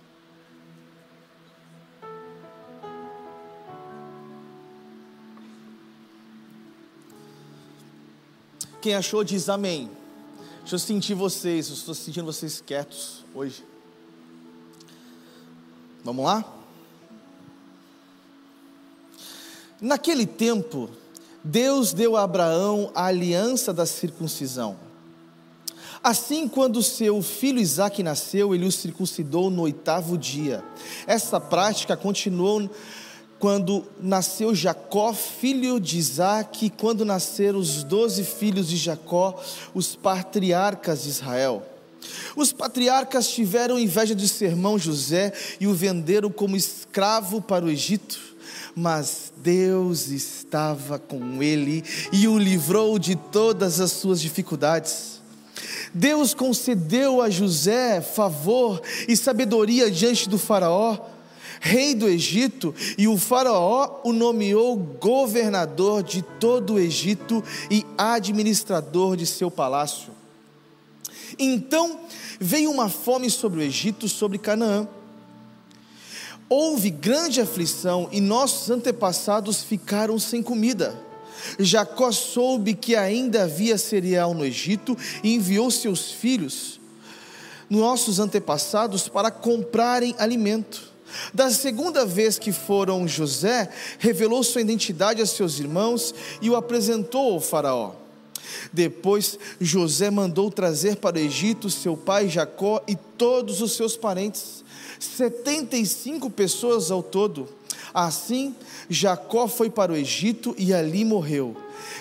Quem achou diz amém. Deixa eu sentir vocês, eu estou sentindo vocês quietos hoje. Vamos lá? Naquele tempo, Deus deu a Abraão a aliança da circuncisão. Assim, quando seu filho Isaque nasceu, ele o circuncidou no oitavo dia. Essa prática continuou quando nasceu Jacó, filho de Isaac, quando nasceram os doze filhos de Jacó, os patriarcas de Israel. Os patriarcas tiveram inveja de seu irmão José e o venderam como escravo para o Egito. Mas Deus estava com ele e o livrou de todas as suas dificuldades. Deus concedeu a José favor e sabedoria diante do Faraó rei do Egito, e o Faraó o nomeou governador de todo o Egito e administrador de seu palácio. Então veio uma fome sobre o Egito, sobre Canaã. Houve grande aflição e nossos antepassados ficaram sem comida. Jacó soube que ainda havia cereal no Egito e enviou seus filhos, nossos antepassados, para comprarem alimento. Da segunda vez que foram José, revelou sua identidade a seus irmãos e o apresentou ao Faraó. Depois José mandou trazer para o Egito seu pai Jacó e todos os seus parentes, setenta e cinco pessoas ao todo. Assim, Jacó foi para o Egito e ali morreu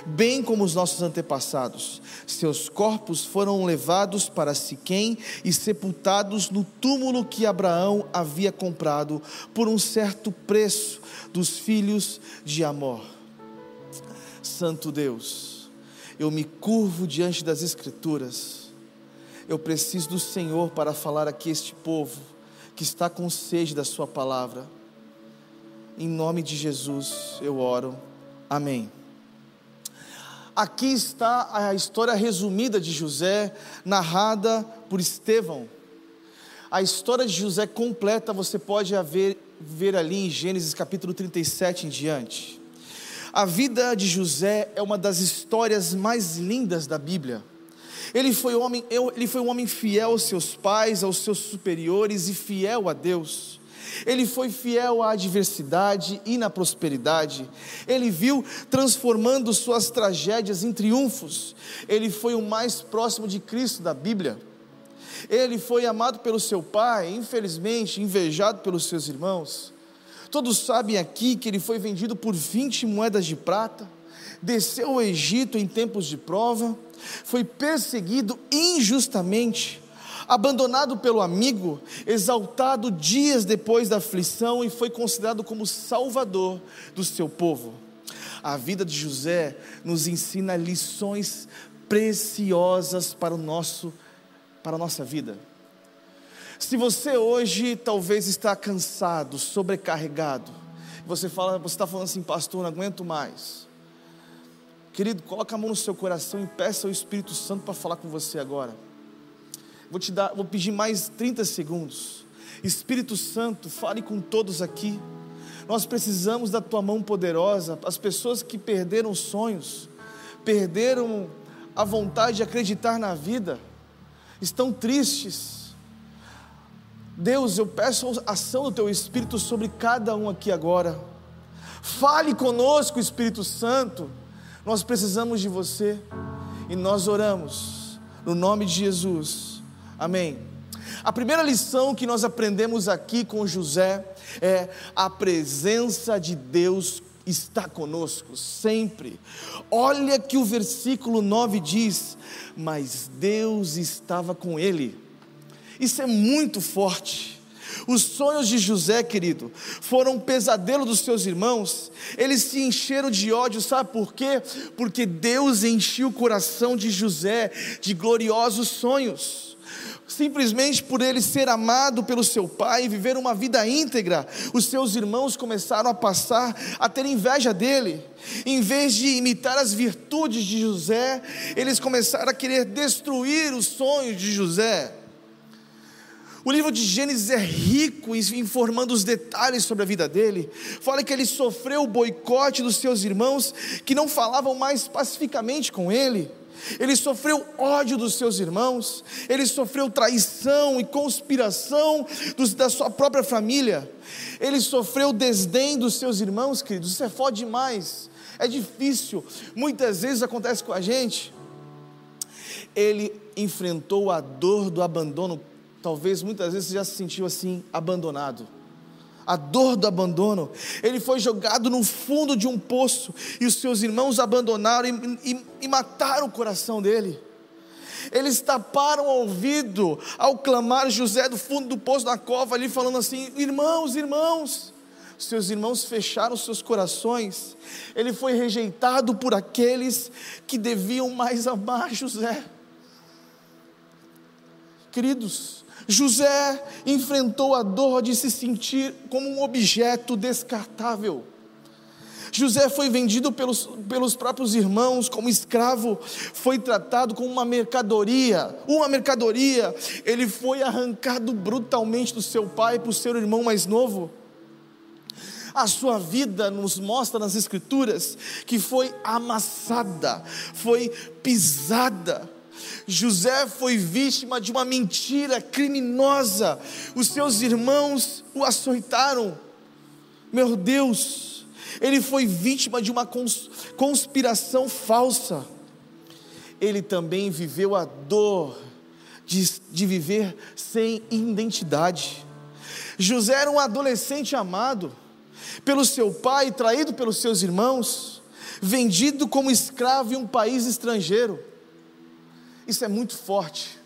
bem como os nossos antepassados. Seus corpos foram levados para Siquém e sepultados no túmulo que Abraão havia comprado por um certo preço dos filhos de Amor. Santo Deus, eu me curvo diante das Escrituras. Eu preciso do Senhor para falar aqui a este povo que está com sede da Sua palavra. Em nome de Jesus eu oro. Amém. Aqui está a história resumida de José, narrada por Estevão. A história de José completa você pode ver, ver ali em Gênesis capítulo 37 em diante. A vida de José é uma das histórias mais lindas da Bíblia. Ele foi, homem, ele foi um homem fiel aos seus pais, aos seus superiores e fiel a Deus. Ele foi fiel à adversidade e na prosperidade. Ele viu transformando suas tragédias em triunfos. Ele foi o mais próximo de Cristo da Bíblia. Ele foi amado pelo seu pai, infelizmente invejado pelos seus irmãos. Todos sabem aqui que ele foi vendido por 20 moedas de prata, desceu ao Egito em tempos de prova, foi perseguido injustamente, abandonado pelo amigo, exaltado dias depois da aflição e foi considerado como salvador do seu povo. A vida de José nos ensina lições preciosas para o nosso para a nossa vida. Se você hoje talvez está cansado, sobrecarregado, você fala, você está falando assim, pastor, não aguento mais. Querido, coloca a mão no seu coração e peça ao Espírito Santo para falar com você agora. Vou te dar, vou pedir mais 30 segundos. Espírito Santo, fale com todos aqui. Nós precisamos da tua mão poderosa. As pessoas que perderam sonhos, perderam a vontade de acreditar na vida, estão tristes. Deus, eu peço a ação do teu Espírito sobre cada um aqui agora. Fale conosco, Espírito Santo. Nós precisamos de você e nós oramos no nome de Jesus. Amém. A primeira lição que nós aprendemos aqui com José é a presença de Deus está conosco sempre. Olha que o versículo 9 diz: Mas Deus estava com ele. Isso é muito forte. Os sonhos de José, querido, foram um pesadelo dos seus irmãos. Eles se encheram de ódio, sabe por quê? Porque Deus encheu o coração de José de gloriosos sonhos simplesmente por ele ser amado pelo seu pai e viver uma vida íntegra, os seus irmãos começaram a passar a ter inveja dele. Em vez de imitar as virtudes de José, eles começaram a querer destruir os sonhos de José. O livro de Gênesis é rico informando os detalhes sobre a vida dele. Fala que ele sofreu o boicote dos seus irmãos que não falavam mais pacificamente com ele. Ele sofreu ódio dos seus irmãos, ele sofreu traição e conspiração dos, da sua própria família, ele sofreu desdém dos seus irmãos, queridos. Isso é foda demais, é difícil, muitas vezes acontece com a gente. Ele enfrentou a dor do abandono Talvez muitas vezes você já se sentiu assim, abandonado. A dor do abandono. Ele foi jogado no fundo de um poço e os seus irmãos abandonaram e, e, e mataram o coração dele. Eles taparam o ouvido ao clamar José do fundo do poço da cova ali, falando assim: Irmãos, irmãos. Seus irmãos fecharam seus corações. Ele foi rejeitado por aqueles que deviam mais amar José. Queridos, José enfrentou a dor de se sentir como um objeto descartável. José foi vendido pelos, pelos próprios irmãos como escravo, foi tratado como uma mercadoria, uma mercadoria. Ele foi arrancado brutalmente do seu pai para o seu irmão mais novo. A sua vida nos mostra nas Escrituras que foi amassada, foi pisada José foi vítima de uma mentira criminosa. Os seus irmãos o açoitaram. Meu Deus, ele foi vítima de uma conspiração falsa. Ele também viveu a dor de, de viver sem identidade. José era um adolescente amado pelo seu pai, traído pelos seus irmãos, vendido como escravo em um país estrangeiro. Isso é muito forte.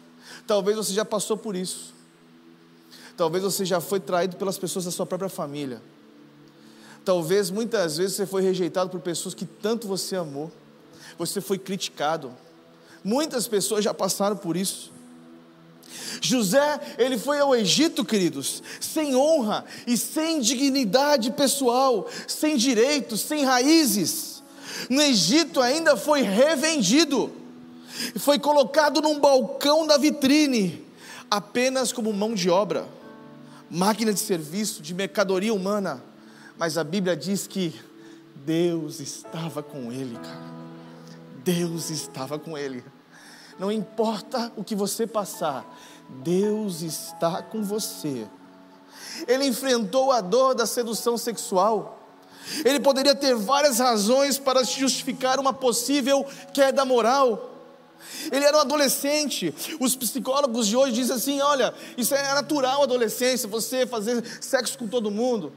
Talvez você já passou por isso. Talvez você já foi traído pelas pessoas da sua própria família. Talvez muitas vezes você foi rejeitado por pessoas que tanto você amou. Você foi criticado. Muitas pessoas já passaram por isso. José, ele foi ao Egito, queridos, sem honra e sem dignidade pessoal, sem direitos, sem raízes. No Egito ainda foi revendido foi colocado num balcão da vitrine, apenas como mão de obra, máquina de serviço, de mercadoria humana. Mas a Bíblia diz que Deus estava com ele, cara. Deus estava com ele. Não importa o que você passar, Deus está com você. Ele enfrentou a dor da sedução sexual. Ele poderia ter várias razões para justificar uma possível queda moral. Ele era um adolescente. Os psicólogos de hoje dizem assim: olha, isso é natural adolescência, você fazer sexo com todo mundo.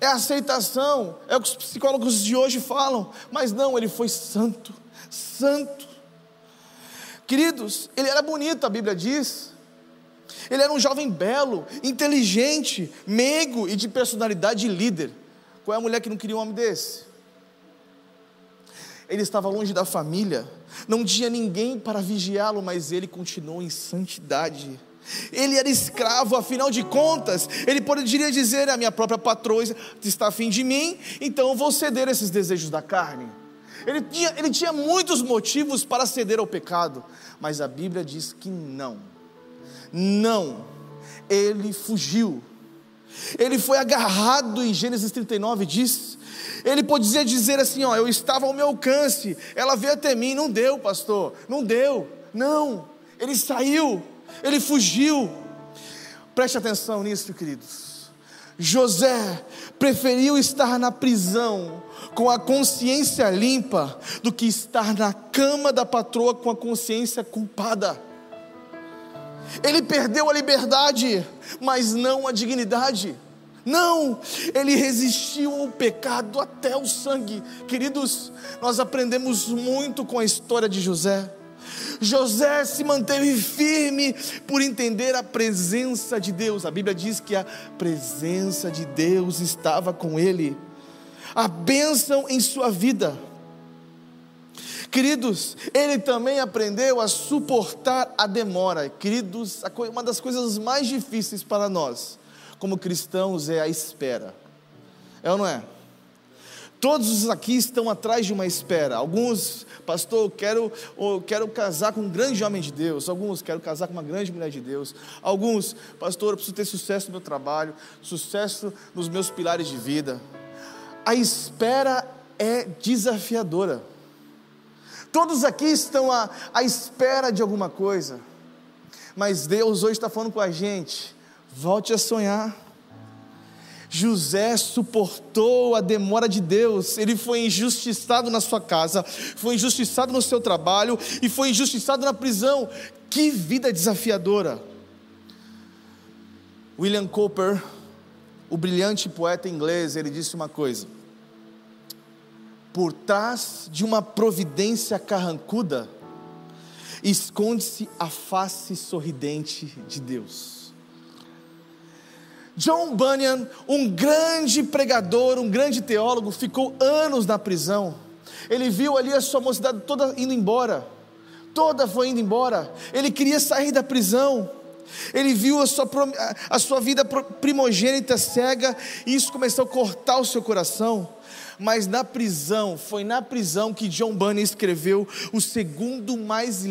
É aceitação, é o que os psicólogos de hoje falam. Mas não, ele foi santo, santo. Queridos, ele era bonito, a Bíblia diz. Ele era um jovem belo, inteligente, meigo e de personalidade líder. Qual é a mulher que não queria um homem desse? Ele estava longe da família, não tinha ninguém para vigiá-lo, mas ele continuou em santidade. Ele era escravo, afinal de contas, ele poderia dizer: a minha própria patroa está afim de mim, então eu vou ceder esses desejos da carne. Ele tinha, ele tinha muitos motivos para ceder ao pecado, mas a Bíblia diz que não. Não, ele fugiu. Ele foi agarrado em Gênesis 39, diz. Ele podia dizer assim: Ó, eu estava ao meu alcance, ela veio até mim, não deu, pastor, não deu, não, ele saiu, ele fugiu. Preste atenção nisso, queridos. José preferiu estar na prisão com a consciência limpa do que estar na cama da patroa com a consciência culpada. Ele perdeu a liberdade, mas não a dignidade. Não, ele resistiu ao pecado até o sangue. Queridos, nós aprendemos muito com a história de José. José se manteve firme por entender a presença de Deus. A Bíblia diz que a presença de Deus estava com ele, a bênção em sua vida. Queridos, ele também aprendeu a suportar a demora. Queridos, uma das coisas mais difíceis para nós, como cristãos, é a espera. É ou não é? Todos aqui estão atrás de uma espera. Alguns, pastor, quero, quero casar com um grande homem de Deus. Alguns, quero casar com uma grande mulher de Deus. Alguns, pastor, eu preciso ter sucesso no meu trabalho, sucesso nos meus pilares de vida. A espera é desafiadora. Todos aqui estão à, à espera de alguma coisa. Mas Deus hoje está falando com a gente: volte a sonhar. José suportou a demora de Deus, ele foi injustiçado na sua casa, foi injustiçado no seu trabalho e foi injustiçado na prisão. Que vida desafiadora! William Cooper, o brilhante poeta inglês, ele disse uma coisa: por trás de uma providência carrancuda, esconde-se a face sorridente de Deus. John Bunyan, um grande pregador, um grande teólogo, ficou anos na prisão. Ele viu ali a sua mocidade toda indo embora, toda foi indo embora. Ele queria sair da prisão. Ele viu a sua, a sua vida primogênita cega e isso começou a cortar o seu coração. Mas na prisão, foi na prisão que John Bunyan escreveu o segundo mais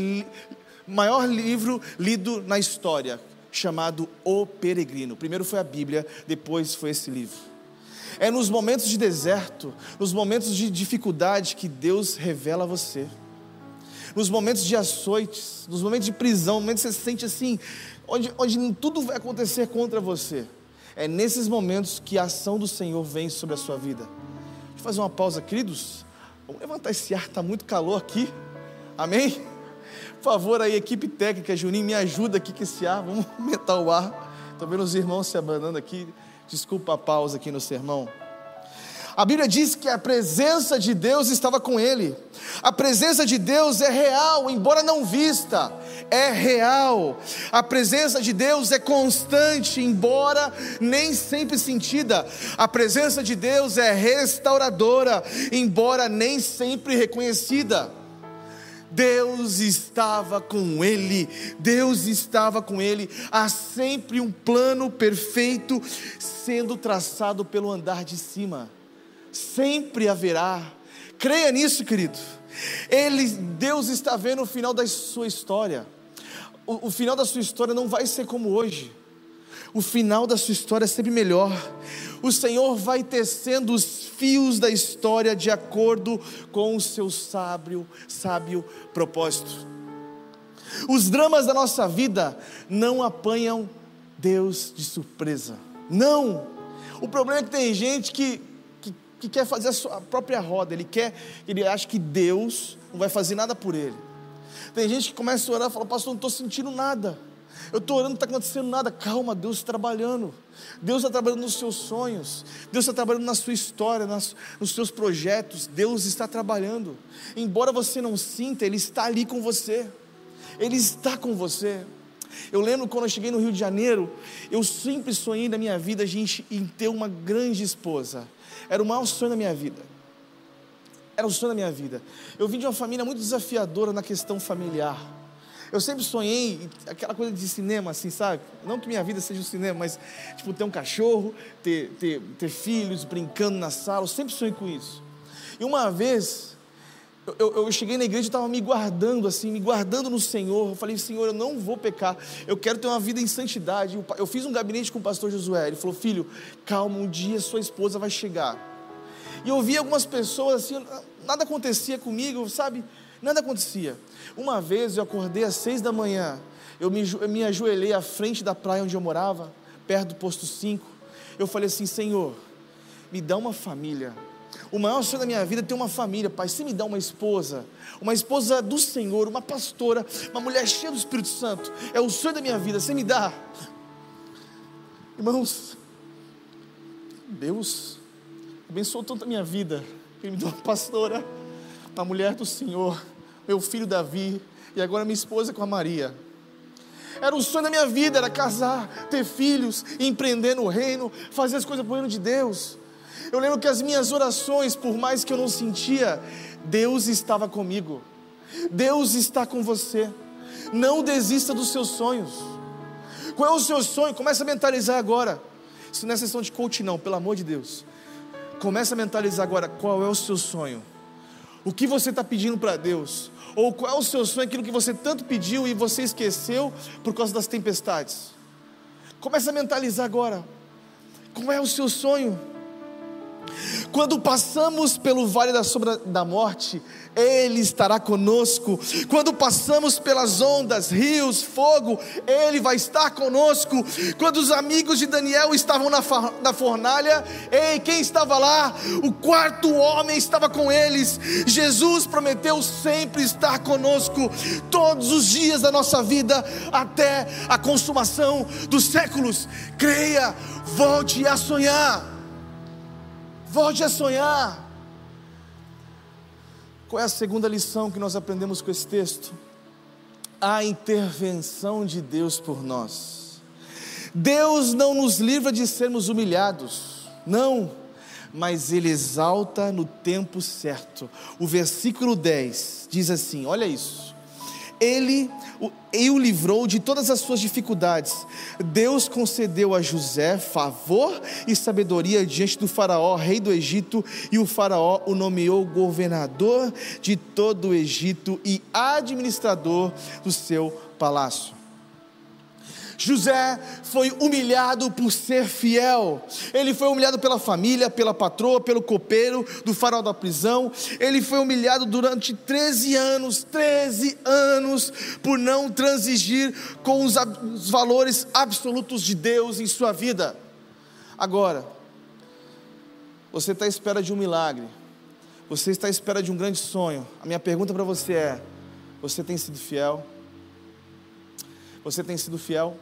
maior livro lido na história, chamado O Peregrino. Primeiro foi a Bíblia, depois foi esse livro. É nos momentos de deserto, nos momentos de dificuldade que Deus revela a você. Nos momentos de açoites, nos momentos de prisão, momentos que você se sente assim, onde, onde tudo vai acontecer contra você. É nesses momentos que a ação do Senhor vem sobre a sua vida. Deixa eu fazer uma pausa, queridos. Vamos levantar esse ar, está muito calor aqui. Amém? Por favor, aí, equipe técnica, Juninho, me ajuda aqui com esse ar. Vamos aumentar o ar. Estou vendo os irmãos se abanando aqui. Desculpa a pausa aqui no sermão. A Bíblia diz que a presença de Deus estava com ele. A presença de Deus é real, embora não vista, é real. A presença de Deus é constante, embora nem sempre sentida. A presença de Deus é restauradora, embora nem sempre reconhecida. Deus estava com ele, Deus estava com ele. Há sempre um plano perfeito sendo traçado pelo andar de cima. Sempre haverá. Creia nisso, querido. Ele, Deus está vendo o final da sua história. O, o final da sua história não vai ser como hoje. O final da sua história é sempre melhor o Senhor vai tecendo os fios da história de acordo com o seu sábio, sábio propósito. Os dramas da nossa vida não apanham Deus de surpresa. Não! O problema é que tem gente que, que, que quer fazer a sua própria roda, ele quer, ele acha que Deus não vai fazer nada por ele. Tem gente que começa a orar e fala, pastor, não estou sentindo nada. Eu estou orando, não está acontecendo nada. Calma, Deus está trabalhando. Deus está trabalhando nos seus sonhos. Deus está trabalhando na sua história, nas, nos seus projetos. Deus está trabalhando. Embora você não sinta, Ele está ali com você. Ele está com você. Eu lembro quando eu cheguei no Rio de Janeiro, eu sempre sonhei na minha vida, gente, em ter uma grande esposa. Era o maior sonho da minha vida. Era o sonho da minha vida. Eu vim de uma família muito desafiadora na questão familiar. Eu sempre sonhei aquela coisa de cinema, assim, sabe? Não que minha vida seja um cinema, mas, tipo, ter um cachorro, ter, ter, ter filhos, brincando na sala. Eu sempre sonhei com isso. E uma vez, eu, eu, cheguei na igreja e estava me guardando, assim, me guardando no Senhor. Eu falei, Senhor, eu não vou pecar. Eu quero ter uma vida em santidade. Eu fiz um gabinete com o pastor Josué. Ele falou, filho, calma, um dia sua esposa vai chegar. E eu vi algumas pessoas assim, nada acontecia comigo, sabe? Nada acontecia. Uma vez eu acordei às seis da manhã, eu me, eu me ajoelhei à frente da praia onde eu morava, perto do posto 5. Eu falei assim: Senhor, me dá uma família. O maior sonho da minha vida é ter uma família, Pai. Se me dá uma esposa, uma esposa do Senhor, uma pastora, uma mulher cheia do Espírito Santo, é o sonho da minha vida. Você me dá. Irmãos, Deus abençoou tanto a minha vida, Ele me deu uma pastora, uma mulher do Senhor meu filho Davi e agora minha esposa com a Maria. Era o sonho da minha vida, era casar, ter filhos, empreender no reino, fazer as coisas para o reino de Deus. Eu lembro que as minhas orações, por mais que eu não sentia, Deus estava comigo. Deus está com você. Não desista dos seus sonhos. Qual é o seu sonho? Começa a mentalizar agora. Isso não é sessão de coach, não, pelo amor de Deus. Começa a mentalizar agora qual é o seu sonho. O que você está pedindo para Deus? Ou qual é o seu sonho, aquilo que você tanto pediu e você esqueceu por causa das tempestades? Começa a mentalizar agora. Qual é o seu sonho? Quando passamos pelo vale da sombra da morte, Ele estará conosco. Quando passamos pelas ondas, rios, fogo, Ele vai estar conosco. Quando os amigos de Daniel estavam na, na fornalha, ei, quem estava lá? O quarto homem estava com eles. Jesus prometeu sempre estar conosco todos os dias da nossa vida, até a consumação dos séculos. Creia, volte a sonhar. Volte a sonhar. Qual é a segunda lição que nós aprendemos com esse texto? A intervenção de Deus por nós. Deus não nos livra de sermos humilhados, não, mas Ele exalta no tempo certo. O versículo 10 diz assim: olha isso ele o livrou de todas as suas dificuldades. Deus concedeu a José favor e sabedoria diante do Faraó, rei do Egito, e o Faraó o nomeou governador de todo o Egito e administrador do seu palácio. José foi humilhado por ser fiel. Ele foi humilhado pela família, pela patroa, pelo copeiro do farol da prisão. Ele foi humilhado durante 13 anos 13 anos por não transigir com os, os valores absolutos de Deus em sua vida. Agora, você está à espera de um milagre. Você está à espera de um grande sonho. A minha pergunta para você é: você tem sido fiel? Você tem sido fiel?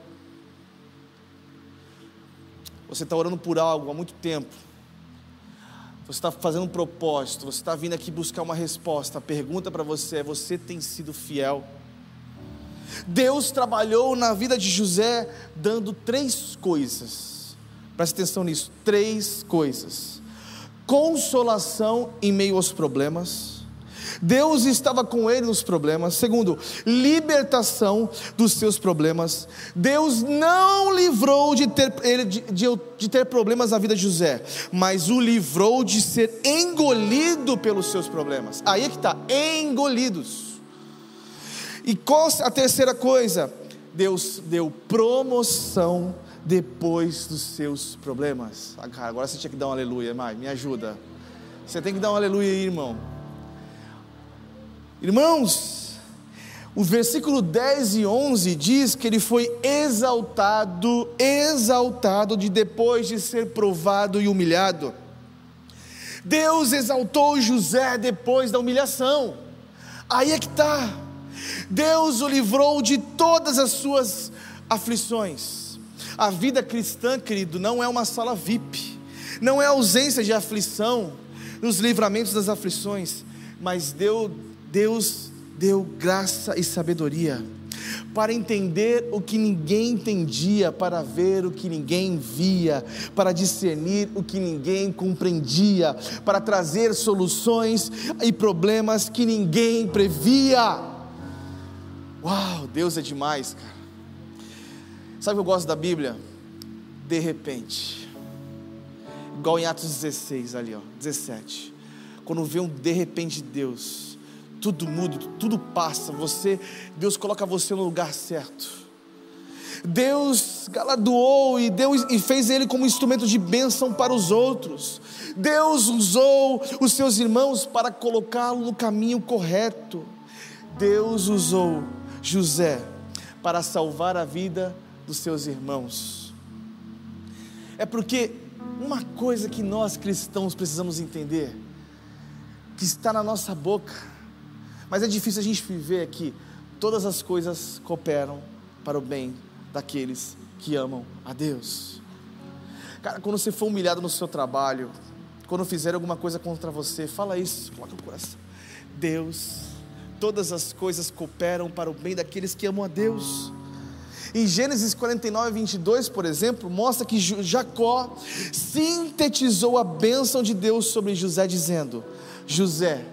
Você está orando por algo há muito tempo. Você está fazendo um propósito. Você está vindo aqui buscar uma resposta. A pergunta para você é: você tem sido fiel? Deus trabalhou na vida de José dando três coisas. Preste atenção nisso: três coisas. Consolação em meio aos problemas Deus estava com ele nos problemas. Segundo, libertação dos seus problemas. Deus não livrou de ter, ele, de, de, de ter problemas na vida de José, mas o livrou de ser engolido pelos seus problemas. Aí é que está, engolidos. E qual a terceira coisa? Deus deu promoção depois dos seus problemas. Ah, cara, agora você tinha que dar um aleluia, Mai, me ajuda. Você tem que dar um aleluia aí, irmão. Irmãos, o versículo 10 e 11 diz que ele foi exaltado, exaltado de depois de ser provado e humilhado. Deus exaltou José depois da humilhação. Aí é que está. Deus o livrou de todas as suas aflições. A vida cristã, querido, não é uma sala VIP, não é ausência de aflição nos livramentos das aflições, mas Deus Deus deu graça e sabedoria para entender o que ninguém entendia, para ver o que ninguém via, para discernir o que ninguém compreendia, para trazer soluções e problemas que ninguém previa. Uau, Deus é demais, cara. Sabe o que eu gosto da Bíblia? De repente. Igual em Atos 16 ali, ó, 17. Quando vê um de repente de Deus, tudo muda, tudo passa, você, Deus coloca você no lugar certo. Deus galardoou e Deus e fez ele como instrumento de bênção para os outros. Deus usou os seus irmãos para colocá-lo no caminho correto. Deus usou José para salvar a vida dos seus irmãos. É porque uma coisa que nós cristãos precisamos entender, que está na nossa boca, mas é difícil a gente viver aqui, todas as coisas cooperam para o bem daqueles que amam a Deus. Cara, quando você for humilhado no seu trabalho, quando fizer alguma coisa contra você, fala isso, coloca no coração. Deus todas as coisas cooperam para o bem daqueles que amam a Deus. Em Gênesis 49, 22, por exemplo, mostra que Jacó sintetizou a bênção de Deus sobre José, dizendo: José,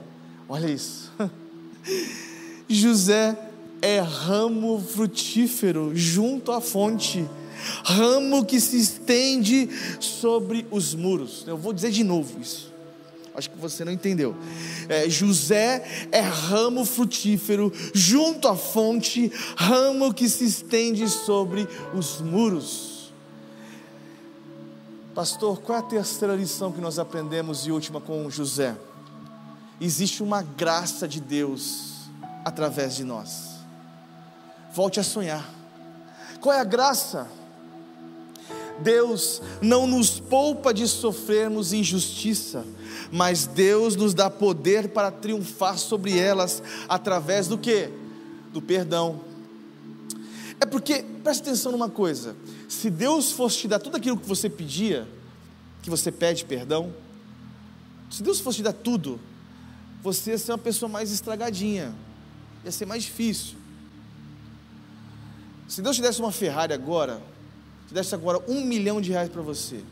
olha isso, José é ramo frutífero junto à fonte, ramo que se estende sobre os muros. Eu vou dizer de novo isso. Acho que você não entendeu. É, José é ramo frutífero junto à fonte, ramo que se estende sobre os muros. Pastor, qual é a terceira lição que nós aprendemos e última com José? Existe uma graça de Deus através de nós. Volte a sonhar. Qual é a graça? Deus não nos poupa de sofrermos injustiça, mas Deus nos dá poder para triunfar sobre elas através do que? Do perdão. É porque, preste atenção numa coisa: se Deus fosse te dar tudo aquilo que você pedia, que você pede perdão, se Deus fosse te dar tudo, você ia ser uma pessoa mais estragadinha, ia ser mais difícil. Se Deus te desse uma Ferrari agora, te desse agora um milhão de reais para você,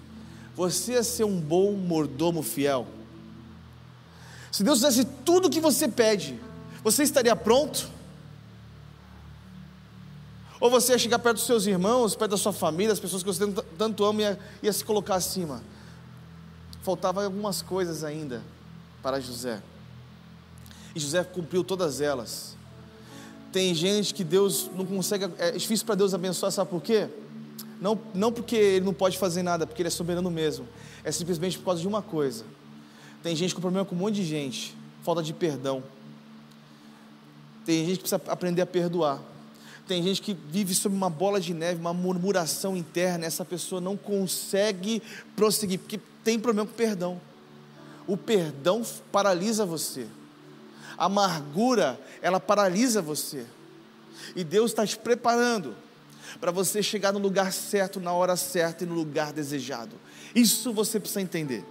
você ia ser um bom mordomo fiel. Se Deus fizesse tudo o que você pede, você estaria pronto? Ou você ia chegar perto dos seus irmãos, perto da sua família, as pessoas que você tanto ama, ia, ia se colocar acima? Faltavam algumas coisas ainda para José. E José cumpriu todas elas. Tem gente que Deus não consegue, é difícil para Deus abençoar, sabe por quê? Não, não porque ele não pode fazer nada, porque ele é soberano mesmo. É simplesmente por causa de uma coisa. Tem gente com problema com um monte de gente, falta de perdão. Tem gente que precisa aprender a perdoar. Tem gente que vive sob uma bola de neve, uma murmuração interna, essa pessoa não consegue prosseguir, porque tem problema com perdão. O perdão paralisa você. A amargura, ela paralisa você. E Deus está te preparando para você chegar no lugar certo, na hora certa e no lugar desejado. Isso você precisa entender.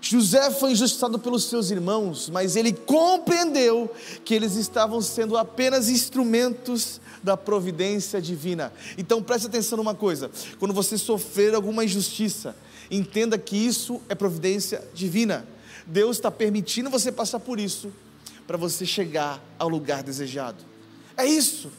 José foi injustiçado pelos seus irmãos, mas ele compreendeu que eles estavam sendo apenas instrumentos da providência divina. Então preste atenção numa coisa: quando você sofrer alguma injustiça, entenda que isso é providência divina. Deus está permitindo você passar por isso para você chegar ao lugar desejado. É isso.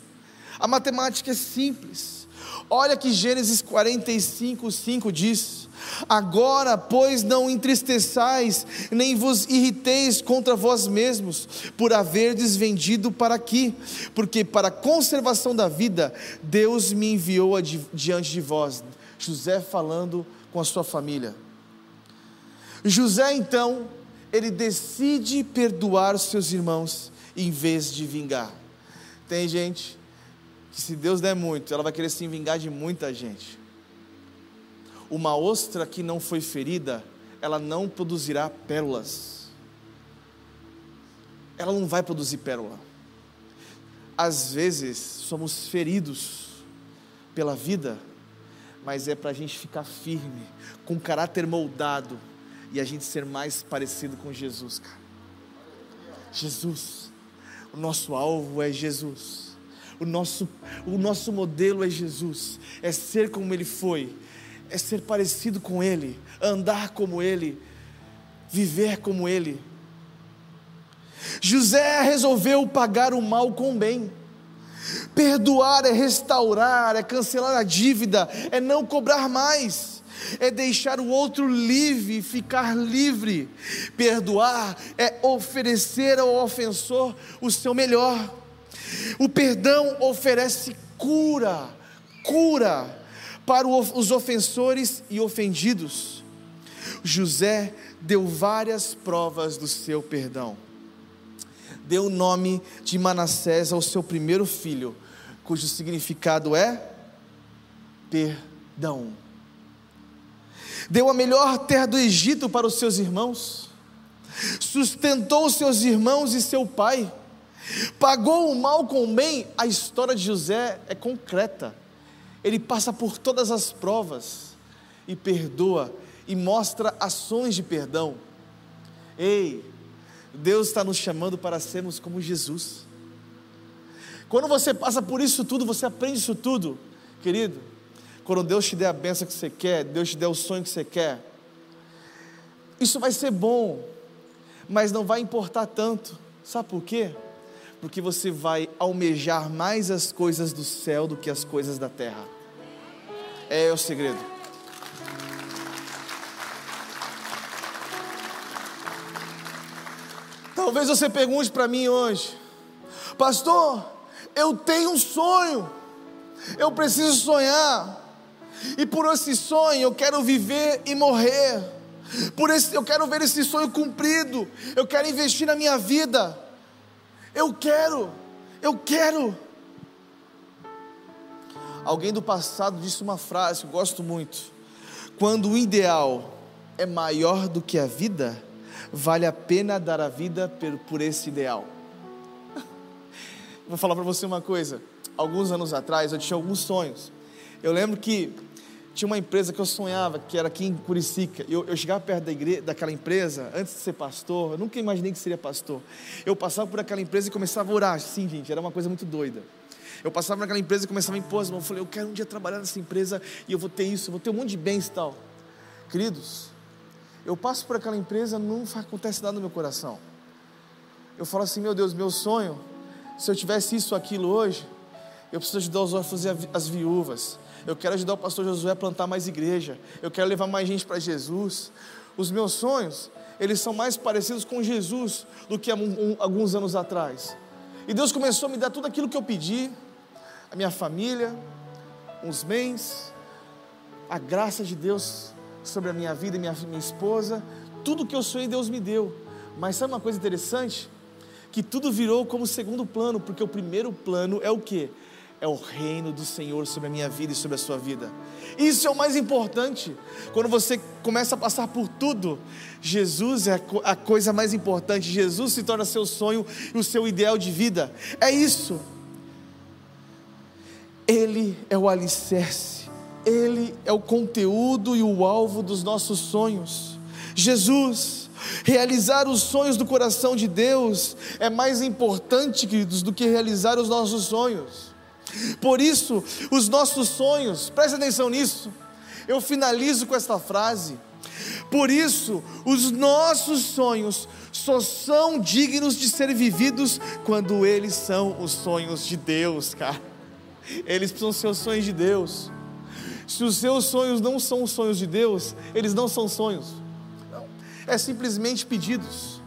A matemática é simples. Olha que Gênesis 45, 5 diz: Agora, pois, não entristeçais, nem vos irriteis contra vós mesmos, por haverdes vendido para aqui, porque para a conservação da vida, Deus me enviou diante de vós. José falando com a sua família. José, então, ele decide perdoar seus irmãos em vez de vingar. Tem gente que se Deus der muito, ela vai querer se vingar de muita gente. Uma ostra que não foi ferida, ela não produzirá pérolas. Ela não vai produzir pérola. Às vezes somos feridos pela vida, mas é para a gente ficar firme, com caráter moldado e a gente ser mais parecido com Jesus, cara. Jesus, o nosso alvo é Jesus. O nosso, o nosso modelo é Jesus, é ser como Ele foi, é ser parecido com Ele, andar como Ele, viver como Ele. José resolveu pagar o mal com o bem. Perdoar é restaurar, é cancelar a dívida, é não cobrar mais, é deixar o outro livre, ficar livre. Perdoar é oferecer ao ofensor o seu melhor. O perdão oferece cura, cura para os ofensores e ofendidos. José deu várias provas do seu perdão deu o nome de Manassés ao seu primeiro filho, cujo significado é perdão. Deu a melhor terra do Egito para os seus irmãos, sustentou os seus irmãos e seu pai, pagou o mal com o bem. A história de José é concreta, ele passa por todas as provas e perdoa e mostra ações de perdão. Ei, Deus está nos chamando para sermos como Jesus. Quando você passa por isso tudo, você aprende isso tudo, querido. Quando Deus te der a benção que você quer, Deus te der o sonho que você quer, isso vai ser bom, mas não vai importar tanto. Sabe por quê? Porque você vai almejar mais as coisas do céu do que as coisas da terra. É o segredo. Talvez você pergunte para mim hoje, pastor, eu tenho um sonho, eu preciso sonhar, e por esse sonho eu quero viver e morrer, por esse, eu quero ver esse sonho cumprido, eu quero investir na minha vida, eu quero, eu quero. Alguém do passado disse uma frase que eu gosto muito: quando o ideal é maior do que a vida, vale a pena dar a vida por esse ideal. Vou falar para você uma coisa. Alguns anos atrás eu tinha alguns sonhos. Eu lembro que tinha uma empresa que eu sonhava, que era aqui em Curicica. Eu, eu chegava perto da igreja, daquela empresa, antes de ser pastor, eu nunca imaginei que seria pastor. Eu passava por aquela empresa e começava a orar. Sim, gente, era uma coisa muito doida. Eu passava naquela empresa e começava a impor. Eu falei, eu quero um dia trabalhar nessa empresa e eu vou ter isso, eu vou ter um monte de bens e tal. Queridos, eu passo por aquela empresa, não acontece nada no meu coração. Eu falo assim, meu Deus, meu sonho, se eu tivesse isso, aquilo hoje, eu preciso ajudar os órfãos e as viúvas. Eu quero ajudar o pastor Josué a plantar mais igreja. Eu quero levar mais gente para Jesus. Os meus sonhos, eles são mais parecidos com Jesus do que alguns anos atrás. E Deus começou a me dar tudo aquilo que eu pedi, a minha família, os bens, a graça de Deus sobre a minha vida e minha, minha esposa. Tudo que eu sonhei, Deus me deu. Mas sabe uma coisa interessante? Que tudo virou como segundo plano, porque o primeiro plano é o que? É o reino do Senhor sobre a minha vida e sobre a sua vida. Isso é o mais importante. Quando você começa a passar por tudo, Jesus é a coisa mais importante. Jesus se torna seu sonho e o seu ideal de vida. É isso. Ele é o alicerce ele é o conteúdo e o alvo dos nossos sonhos. Jesus, realizar os sonhos do coração de Deus é mais importante, queridos, do que realizar os nossos sonhos. Por isso, os nossos sonhos, preste atenção nisso, eu finalizo com esta frase. Por isso, os nossos sonhos só são dignos de ser vividos quando eles são os sonhos de Deus, cara. Eles são os seus sonhos de Deus. Se os seus sonhos não são os sonhos de Deus, eles não são sonhos. Não. É simplesmente pedidos.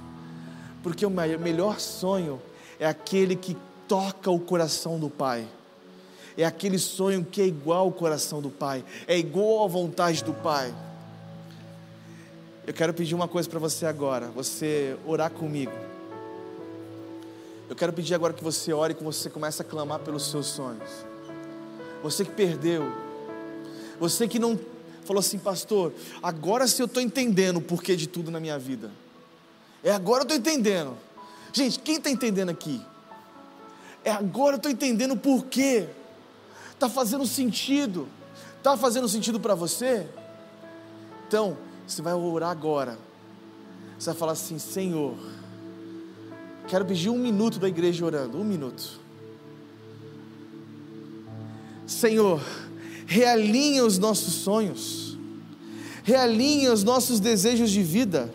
Porque o melhor sonho é aquele que toca o coração do Pai. É aquele sonho que é igual ao coração do Pai, é igual à vontade do Pai. Eu quero pedir uma coisa para você agora, você orar comigo. Eu quero pedir agora que você ore e que você comece a clamar pelos seus sonhos. Você que perdeu, você que não falou assim, pastor, agora sim eu estou entendendo o porquê de tudo na minha vida. É agora eu estou entendendo. Gente, quem está entendendo aqui? É agora eu estou entendendo o porquê. Está fazendo sentido. Está fazendo sentido para você? Então, você vai orar agora. Você vai falar assim: Senhor, quero pedir um minuto da igreja orando. Um minuto. Senhor, realinha os nossos sonhos, realinha os nossos desejos de vida,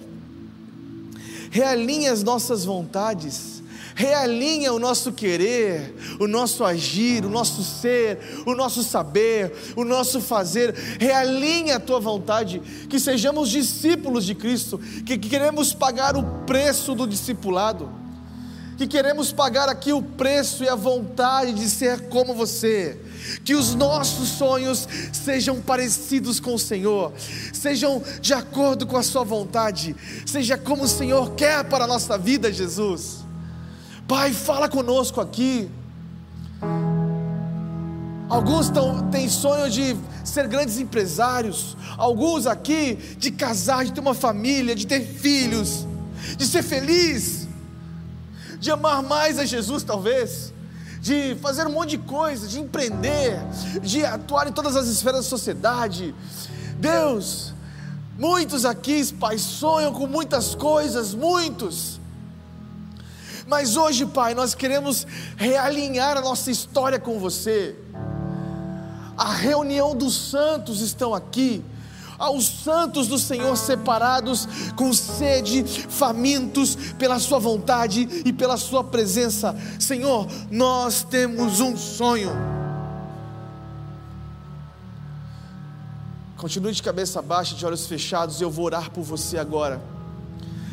realinha as nossas vontades, realinha o nosso querer, o nosso agir, o nosso ser, o nosso saber, o nosso fazer, realinha a tua vontade, que sejamos discípulos de Cristo, que queremos pagar o preço do discipulado, que queremos pagar aqui o preço e a vontade de ser como você que os nossos sonhos sejam parecidos com o Senhor, sejam de acordo com a Sua vontade, seja como o Senhor quer para a nossa vida, Jesus. Pai, fala conosco aqui. Alguns tão, têm sonho de ser grandes empresários, alguns aqui de casar, de ter uma família, de ter filhos, de ser feliz, de amar mais a Jesus, talvez de fazer um monte de coisa, de empreender, de atuar em todas as esferas da sociedade. Deus, muitos aqui, Pai, sonham com muitas coisas, muitos. Mas hoje, Pai, nós queremos realinhar a nossa história com você. A reunião dos santos estão aqui aos santos do Senhor separados, com sede, famintos pela Sua vontade e pela Sua presença. Senhor, nós temos um sonho. Continue de cabeça baixa, de olhos fechados, e eu vou orar por você agora.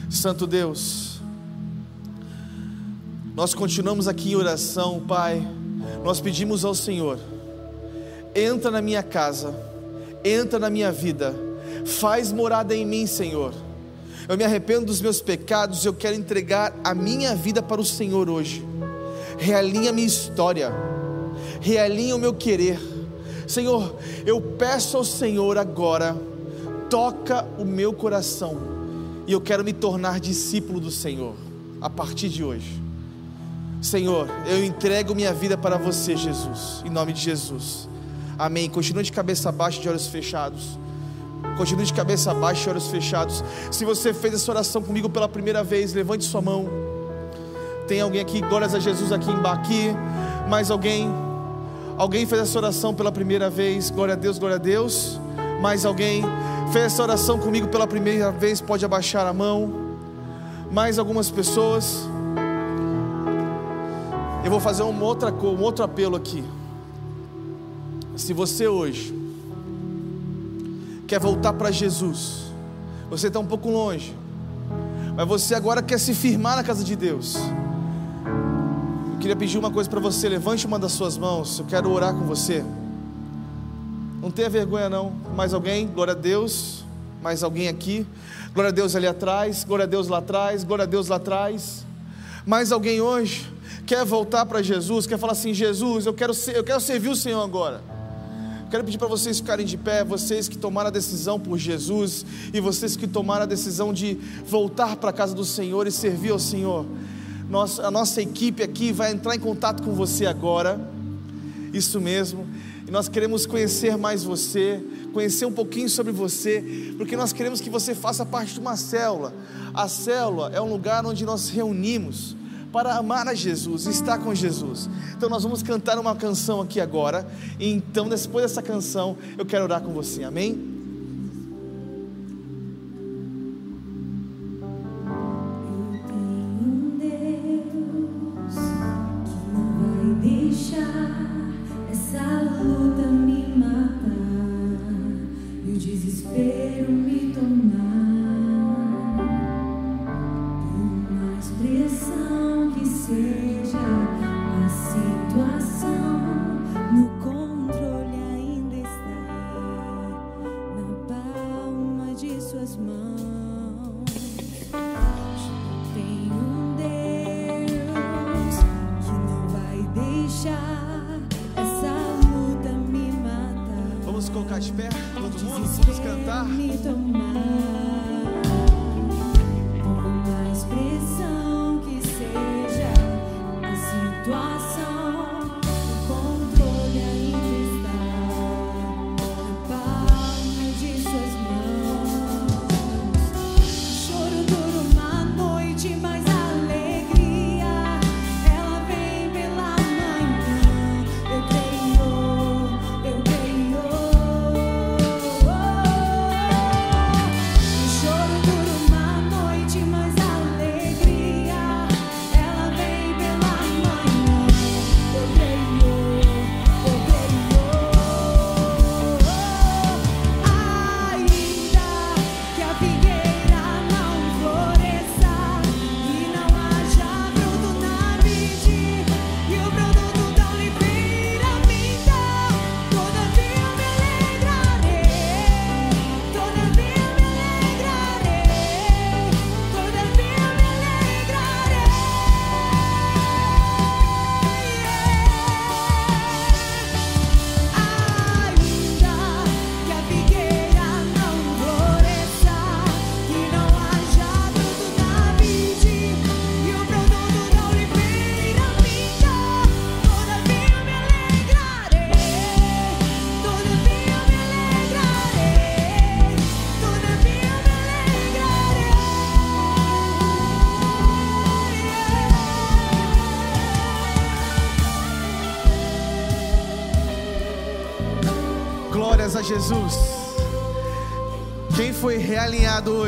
Santo Deus, nós continuamos aqui em oração, Pai. Nós pedimos ao Senhor, entra na minha casa entra na minha vida, faz morada em mim, Senhor. Eu me arrependo dos meus pecados, eu quero entregar a minha vida para o Senhor hoje. Realinha minha história, realinha o meu querer. Senhor, eu peço ao Senhor agora, toca o meu coração, e eu quero me tornar discípulo do Senhor, a partir de hoje. Senhor, eu entrego minha vida para você, Jesus, em nome de Jesus. Amém. Continue de cabeça baixa, de olhos fechados. Continue de cabeça baixa, de olhos fechados. Se você fez essa oração comigo pela primeira vez, levante sua mão. Tem alguém aqui, glórias a Jesus aqui aqui. Mais alguém? Alguém fez essa oração pela primeira vez? Glória a Deus, glória a Deus. Mais alguém fez essa oração comigo pela primeira vez? Pode abaixar a mão. Mais algumas pessoas. Eu vou fazer uma outra, um outro apelo aqui. Se você hoje quer voltar para Jesus, você está um pouco longe, mas você agora quer se firmar na casa de Deus. Eu queria pedir uma coisa para você: levante uma das suas mãos, eu quero orar com você. Não tenha vergonha, não. Mais alguém? Glória a Deus. Mais alguém aqui? Glória a Deus ali atrás. Glória a Deus lá atrás. Glória a Deus lá atrás. Mais alguém hoje quer voltar para Jesus? Quer falar assim: Jesus, eu quero, ser, eu quero servir o Senhor agora. Quero pedir para vocês ficarem de pé, vocês que tomaram a decisão por Jesus e vocês que tomaram a decisão de voltar para a casa do Senhor e servir ao Senhor. Nossa, a nossa equipe aqui vai entrar em contato com você agora. Isso mesmo. E nós queremos conhecer mais você, conhecer um pouquinho sobre você, porque nós queremos que você faça parte de uma célula. A célula é um lugar onde nós reunimos para amar a Jesus, estar com Jesus. Então nós vamos cantar uma canção aqui agora. E então depois dessa canção eu quero orar com você. Amém?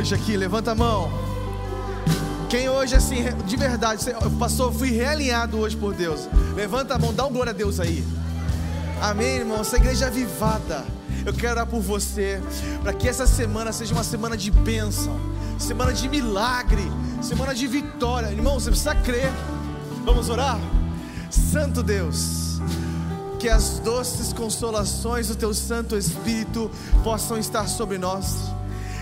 Hoje aqui? Levanta a mão. Quem hoje, assim, de verdade, pastor, fui realinhado hoje por Deus. Levanta a mão, dá um glória a Deus aí. Amém, irmão. Essa igreja é avivada. Eu quero orar por você, para que essa semana seja uma semana de bênção, semana de milagre, semana de vitória. Irmão, você precisa crer. Vamos orar? Santo Deus, que as doces consolações do Teu Santo Espírito possam estar sobre nós.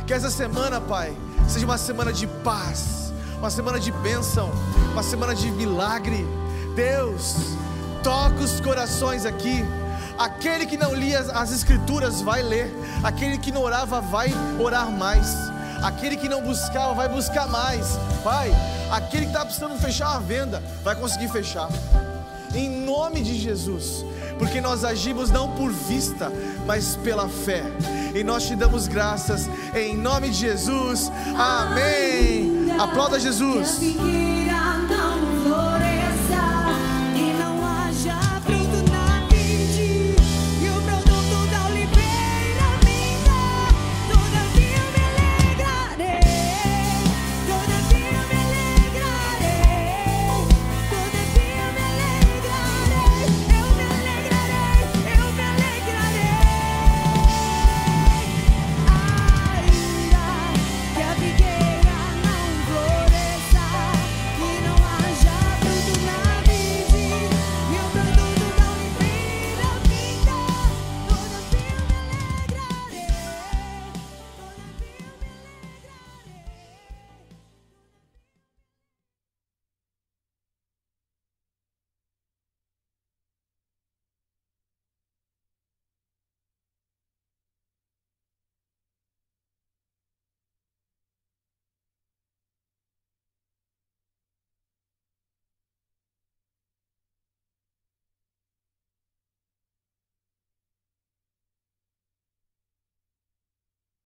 Que essa semana, Pai, seja uma semana de paz, uma semana de bênção, uma semana de milagre. Deus, toca os corações aqui. Aquele que não lia as- as Escrituras vai ler, aquele que não orava vai orar mais, aquele que não buscava vai buscar mais. Pai, aquele que está precisando fechar uma venda vai conseguir fechar em nome de Jesus, porque nós agimos não por vista, mas pela fé. E nós te damos graças em nome de Jesus. Amém. Aplauda Jesus.